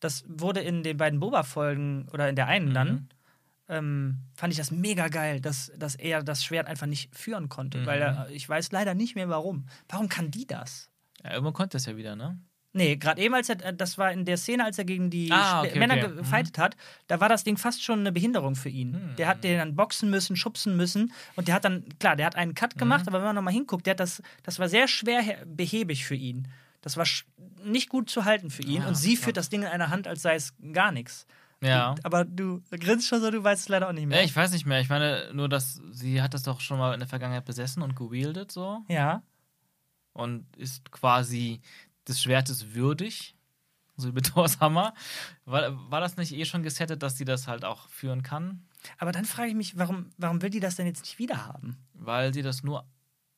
Speaker 1: Das wurde in den beiden Boba-Folgen oder in der einen dann,
Speaker 2: Mhm.
Speaker 1: ähm, fand ich das mega geil, dass, dass er das Schwert einfach nicht führen konnte.
Speaker 2: Mhm.
Speaker 1: Weil er, ich weiß leider nicht mehr warum. Warum kann die das?
Speaker 2: Ja, irgendwann konnte es ja wieder, ne?
Speaker 1: Nee, gerade eben, als er, äh, das war in der Szene, als er gegen die
Speaker 2: Ah, okay,
Speaker 1: Männer
Speaker 2: okay.
Speaker 1: gefightet hat, da war das Ding fast schon eine Behinderung für ihn.
Speaker 2: Hm.
Speaker 1: Der hat den dann boxen müssen, schubsen müssen und der hat dann, klar, der hat einen Cut gemacht,
Speaker 2: Mhm.
Speaker 1: aber wenn man nochmal hinguckt, der hat das, das war sehr schwer behäbig für ihn. Das war nicht gut zu halten für ihn
Speaker 2: Ah,
Speaker 1: und sie führt das Ding in einer Hand, als sei es gar nichts.
Speaker 2: Ja.
Speaker 1: Aber du grinst schon so, du weißt es leider auch nicht mehr.
Speaker 2: Ja, ich weiß nicht mehr. Ich meine nur, dass sie hat das doch schon mal in der Vergangenheit besessen und gewieldet so
Speaker 1: ja.
Speaker 2: und ist quasi des Schwertes würdig, so wie mit Thors Hammer. War, war das nicht eh schon gesettet, dass sie das halt auch führen kann?
Speaker 1: Aber dann frage ich mich, warum, warum will die das denn jetzt nicht wieder haben?
Speaker 2: Weil sie das nur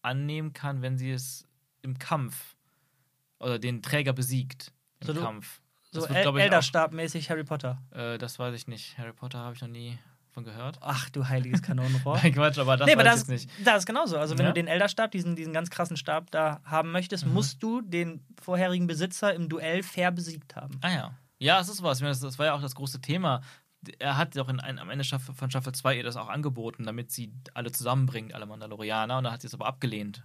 Speaker 2: annehmen kann, wenn sie es im Kampf oder den Träger besiegt im
Speaker 1: So,
Speaker 2: Kampf.
Speaker 1: So
Speaker 2: Das wird,
Speaker 1: El Elderstab-mäßig Harry Potter.
Speaker 2: Äh, das weiß ich nicht. Harry Potter habe ich noch nie von gehört.
Speaker 1: Ach du heiliges Kanonenrohr.
Speaker 2: Nein, Quatsch, aber das
Speaker 1: nee, aber das,
Speaker 2: jetzt nicht.
Speaker 1: das ist genauso. Also, wenn
Speaker 2: Ja?
Speaker 1: du den Elderstab, diesen, diesen ganz krassen Stab da haben möchtest,
Speaker 2: Mhm.
Speaker 1: musst du den vorherigen Besitzer im Duell fair besiegt haben.
Speaker 2: Ah ja. Ja, es ist was. Ich meine, das, das war ja auch das große Thema. Er hat doch in, ein- am Ende von Staffel 2 ihr das auch angeboten, damit sie alle zusammenbringt, alle Mandalorianer. Und dann hat sie es aber abgelehnt.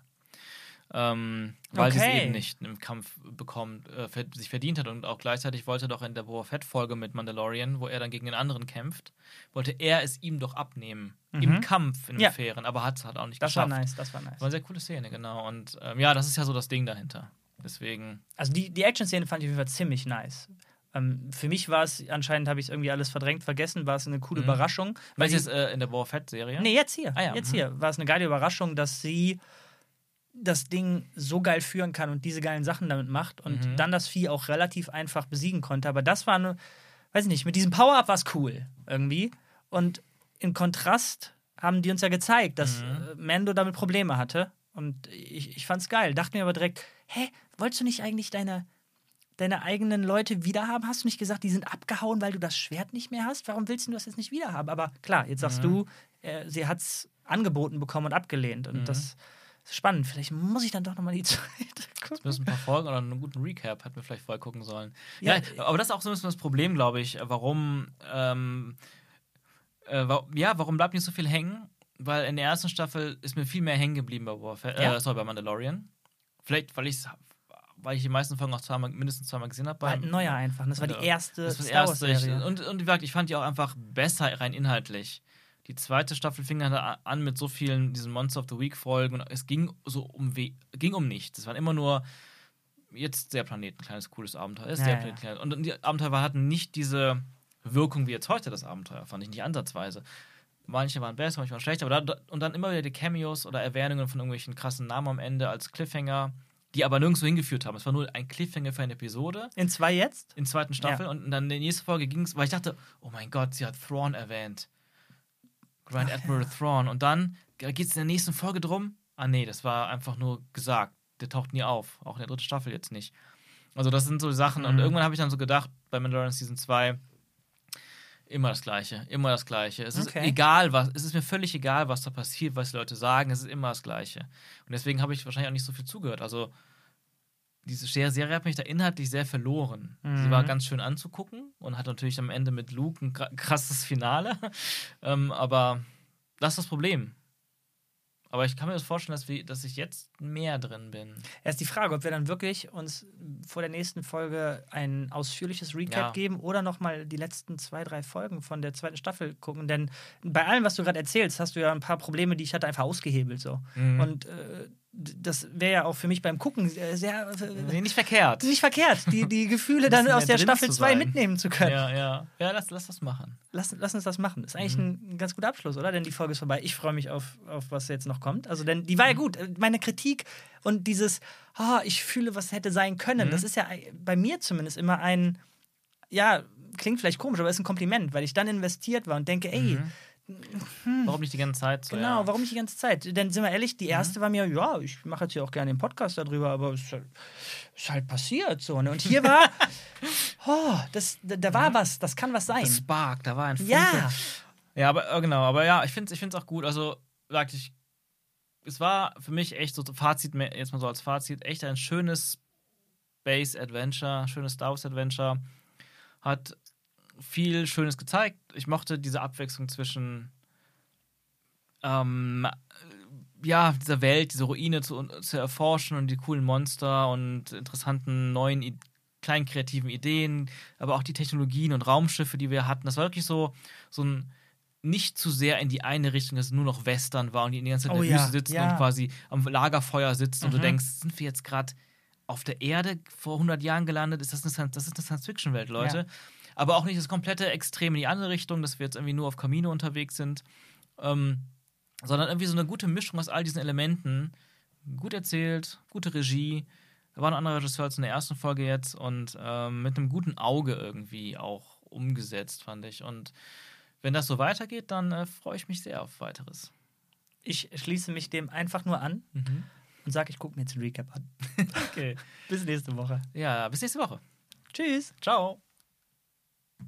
Speaker 2: Ähm, weil sie es
Speaker 1: Okay.
Speaker 2: eben nicht im Kampf bekommt, äh, sich verdient hat. Und auch gleichzeitig wollte er doch in der Boba Fett-Folge mit Mandalorian, wo er dann gegen den anderen kämpft, wollte er es ihm doch abnehmen.
Speaker 1: Mhm.
Speaker 2: Im Kampf, in
Speaker 1: Ja.
Speaker 2: Fairen. Aber hat es halt auch nicht
Speaker 1: Das war
Speaker 2: geschafft.
Speaker 1: nice, das war nice.
Speaker 2: War eine sehr coole Szene, genau. Und ähm, ja, das ist ja so das Ding dahinter. Deswegen.
Speaker 1: Also, die, die Action-Szene fand ich auf jeden Fall ziemlich nice. Ähm, für mich war es, anscheinend habe ich es irgendwie alles verdrängt, vergessen, war es eine coole
Speaker 2: Mhm.
Speaker 1: Überraschung. weil die-
Speaker 2: jetzt äh, in der Boba Fett-Serie?
Speaker 1: Nee, jetzt hier.
Speaker 2: Ah ja,
Speaker 1: Jetzt
Speaker 2: mhm.
Speaker 1: hier. War es eine geile Überraschung, dass sie das Ding so geil führen kann und diese geilen Sachen damit macht und
Speaker 2: Mhm.
Speaker 1: dann das Vieh auch relativ einfach besiegen konnte. Aber das war eine, weiß ich nicht, mit diesem Power-Up war es cool irgendwie. Und im Kontrast haben die uns ja gezeigt, dass
Speaker 2: Mhm.
Speaker 1: äh, Mando damit Probleme hatte. Und ich, ich fand's geil. Dachte mir aber direkt, hä, wolltest du nicht eigentlich deine, deine eigenen Leute wiederhaben? Hast du nicht gesagt, die sind abgehauen, weil du das Schwert nicht mehr hast? Warum willst du das jetzt nicht wiederhaben? Aber klar, jetzt sagst
Speaker 2: Mhm.
Speaker 1: du, äh, sie hat's angeboten bekommen und abgelehnt. Und
Speaker 2: Mhm.
Speaker 1: das spannend. Vielleicht muss ich dann doch nochmal die Zeit gucken.
Speaker 2: müssen ein paar Folgen oder einen guten Recap hätten wir vielleicht vorher gucken sollen.
Speaker 1: Ja,
Speaker 2: Ja, aber das ist auch so ein bisschen das Problem, glaube ich, warum, ähm, äh, wa ja, warum bleibt nicht so viel hängen? Weil in der ersten Staffel ist mir viel mehr hängen geblieben bei Boba Fett,
Speaker 1: Ja.
Speaker 2: äh, sorry, bei Mandalorian. Vielleicht, weil ich es weil ich die meisten Folgen auch zweimal, mindestens zweimal gesehen habe.
Speaker 1: Halt ein neuer einfach. Das war die erste das war Star Wars Serie.
Speaker 2: Und, und wie gesagt, ich fand die auch einfach besser rein inhaltlich. Die zweite Staffel fing dann an mit so vielen diesen Monster of the Week Folgen und es ging so um ging um nichts. Es waren immer nur jetzt der Planet ein kleines cooles Abenteuer. Ist ja, der Planet ja. Und die Abenteuer hatten nicht diese Wirkung wie jetzt heute das Abenteuer, fand ich nicht ansatzweise. Manche waren besser, manche waren schlechter, aber da, und dann immer wieder die Cameos oder Erwähnungen von irgendwelchen krassen Namen am Ende als Cliffhanger, die aber nirgendwo hingeführt haben. Es war nur ein Cliffhanger für eine Episode.
Speaker 1: In zwei jetzt?
Speaker 2: In zweiten Staffel. Ja. Und dann in der nächsten Folge ging es, weil ich dachte, oh mein Gott, sie hat Thrawn erwähnt. Grand Ach, Admiral ja. Thrawn. Und dann geht es in der nächsten Folge drum. Ah, nee, das war einfach nur gesagt. Der taucht nie auf. Auch in der dritten Staffel jetzt nicht. Also, das sind so Sachen. Mhm. Und irgendwann habe ich dann so gedacht, bei Mandalorian Season 2, Immer das Gleiche, immer das Gleiche. Es okay. ist egal, was, es ist mir völlig egal, was da passiert, was die Leute sagen, es ist immer das Gleiche. Und deswegen habe ich wahrscheinlich auch nicht so viel zugehört. Also, diese Serie hat mich da inhaltlich sehr verloren. Mhm. Sie war mhm. ganz schön anzugucken und hat natürlich am Ende mit Luke ein krasses Finale. ähm, aber das ist das Problem. Aber ich kann mir das vorstellen, dass, wir, dass ich jetzt mehr drin bin.
Speaker 1: Erst die Frage, ob wir dann wirklich uns vor der nächsten Folge ein ausführliches Recap ja. geben oder nochmal die letzten zwei, drei Folgen von der zweiten Staffel gucken. Denn bei allem, was du gerade erzählst, hast du ja ein paar Probleme, die ich hatte, einfach ausgehebelt. So. Mhm. Und äh, das wäre ja auch für mich beim Gucken sehr.
Speaker 2: nee, nicht verkehrt.
Speaker 1: Nicht verkehrt, die, die Gefühle dann aus der Staffel 2 mitnehmen zu können.
Speaker 2: Ja, ja. Ja, lass, lass das machen.
Speaker 1: Lass, lass uns das machen. Ist eigentlich mhm. ein, ganz guter Abschluss, oder? Denn die Folge ist vorbei. Ich freue mich auf, auf was jetzt noch kommt. Also, denn die war ja mhm. gut. Meine Kritik und dieses, oh, ich fühle, was hätte sein können, mhm. das ist ja bei mir zumindest immer ein, ja, klingt vielleicht komisch, aber ist ein Kompliment, weil ich dann investiert war und denke, ey, mhm
Speaker 2: hm. Warum nicht die ganze Zeit?
Speaker 1: So, genau, ja. warum nicht die ganze Zeit? Denn sind wir ehrlich, die mhm. erste mhm. war mir, ja, ich mache jetzt hier auch gerne den Podcast darüber, aber es ist halt, ist halt passiert so. Ne? Und hier war, oh, das, da, da war mhm. was, das kann was sein. Das
Speaker 2: Spark, da war ein
Speaker 1: Funke. Ja.
Speaker 2: Ja, aber äh, genau, aber ja, ich finde es ich auch gut. Also, sag ich, es war für mich echt so Fazit, jetzt mal so als Fazit, echt ein schönes Space Adventure, schönes Star Wars Adventure. Hat viel Schönes gezeigt. Ich mochte diese Abwechslung zwischen ähm, ja, dieser Welt, diese Ruine zu, zu, erforschen und die coolen Monster und interessanten neuen, kleinen kreativen Ideen, aber auch die Technologien und Raumschiffe, die wir hatten. Das war wirklich so, so ein nicht zu sehr in die eine Richtung, dass es nur noch Western war und die in der ganze Zeit oh, in der ja, Wüste sitzen ja. und quasi am Lagerfeuer sitzen mhm. und du mhm. denkst, sind wir jetzt gerade auf der Erde vor 100 Jahren gelandet? Ist das eine, das ist eine Science-Fiction-Welt, Leute? Ja aber auch nicht das komplette Extrem in die andere Richtung, dass wir jetzt irgendwie nur auf Camino unterwegs sind, ähm, sondern irgendwie so eine gute Mischung aus all diesen Elementen. Gut erzählt, gute Regie. Da war ein anderer Regisseur als in der ersten Folge jetzt und ähm, mit einem guten Auge irgendwie auch umgesetzt, fand ich. Und wenn das so weitergeht, dann äh, freue ich mich sehr auf weiteres.
Speaker 1: Ich schließe mich dem einfach nur an mhm. und sage, ich gucke mir jetzt ein Recap an.
Speaker 2: okay.
Speaker 1: bis nächste Woche.
Speaker 2: Ja, bis nächste Woche.
Speaker 1: Tschüss.
Speaker 2: Ciao.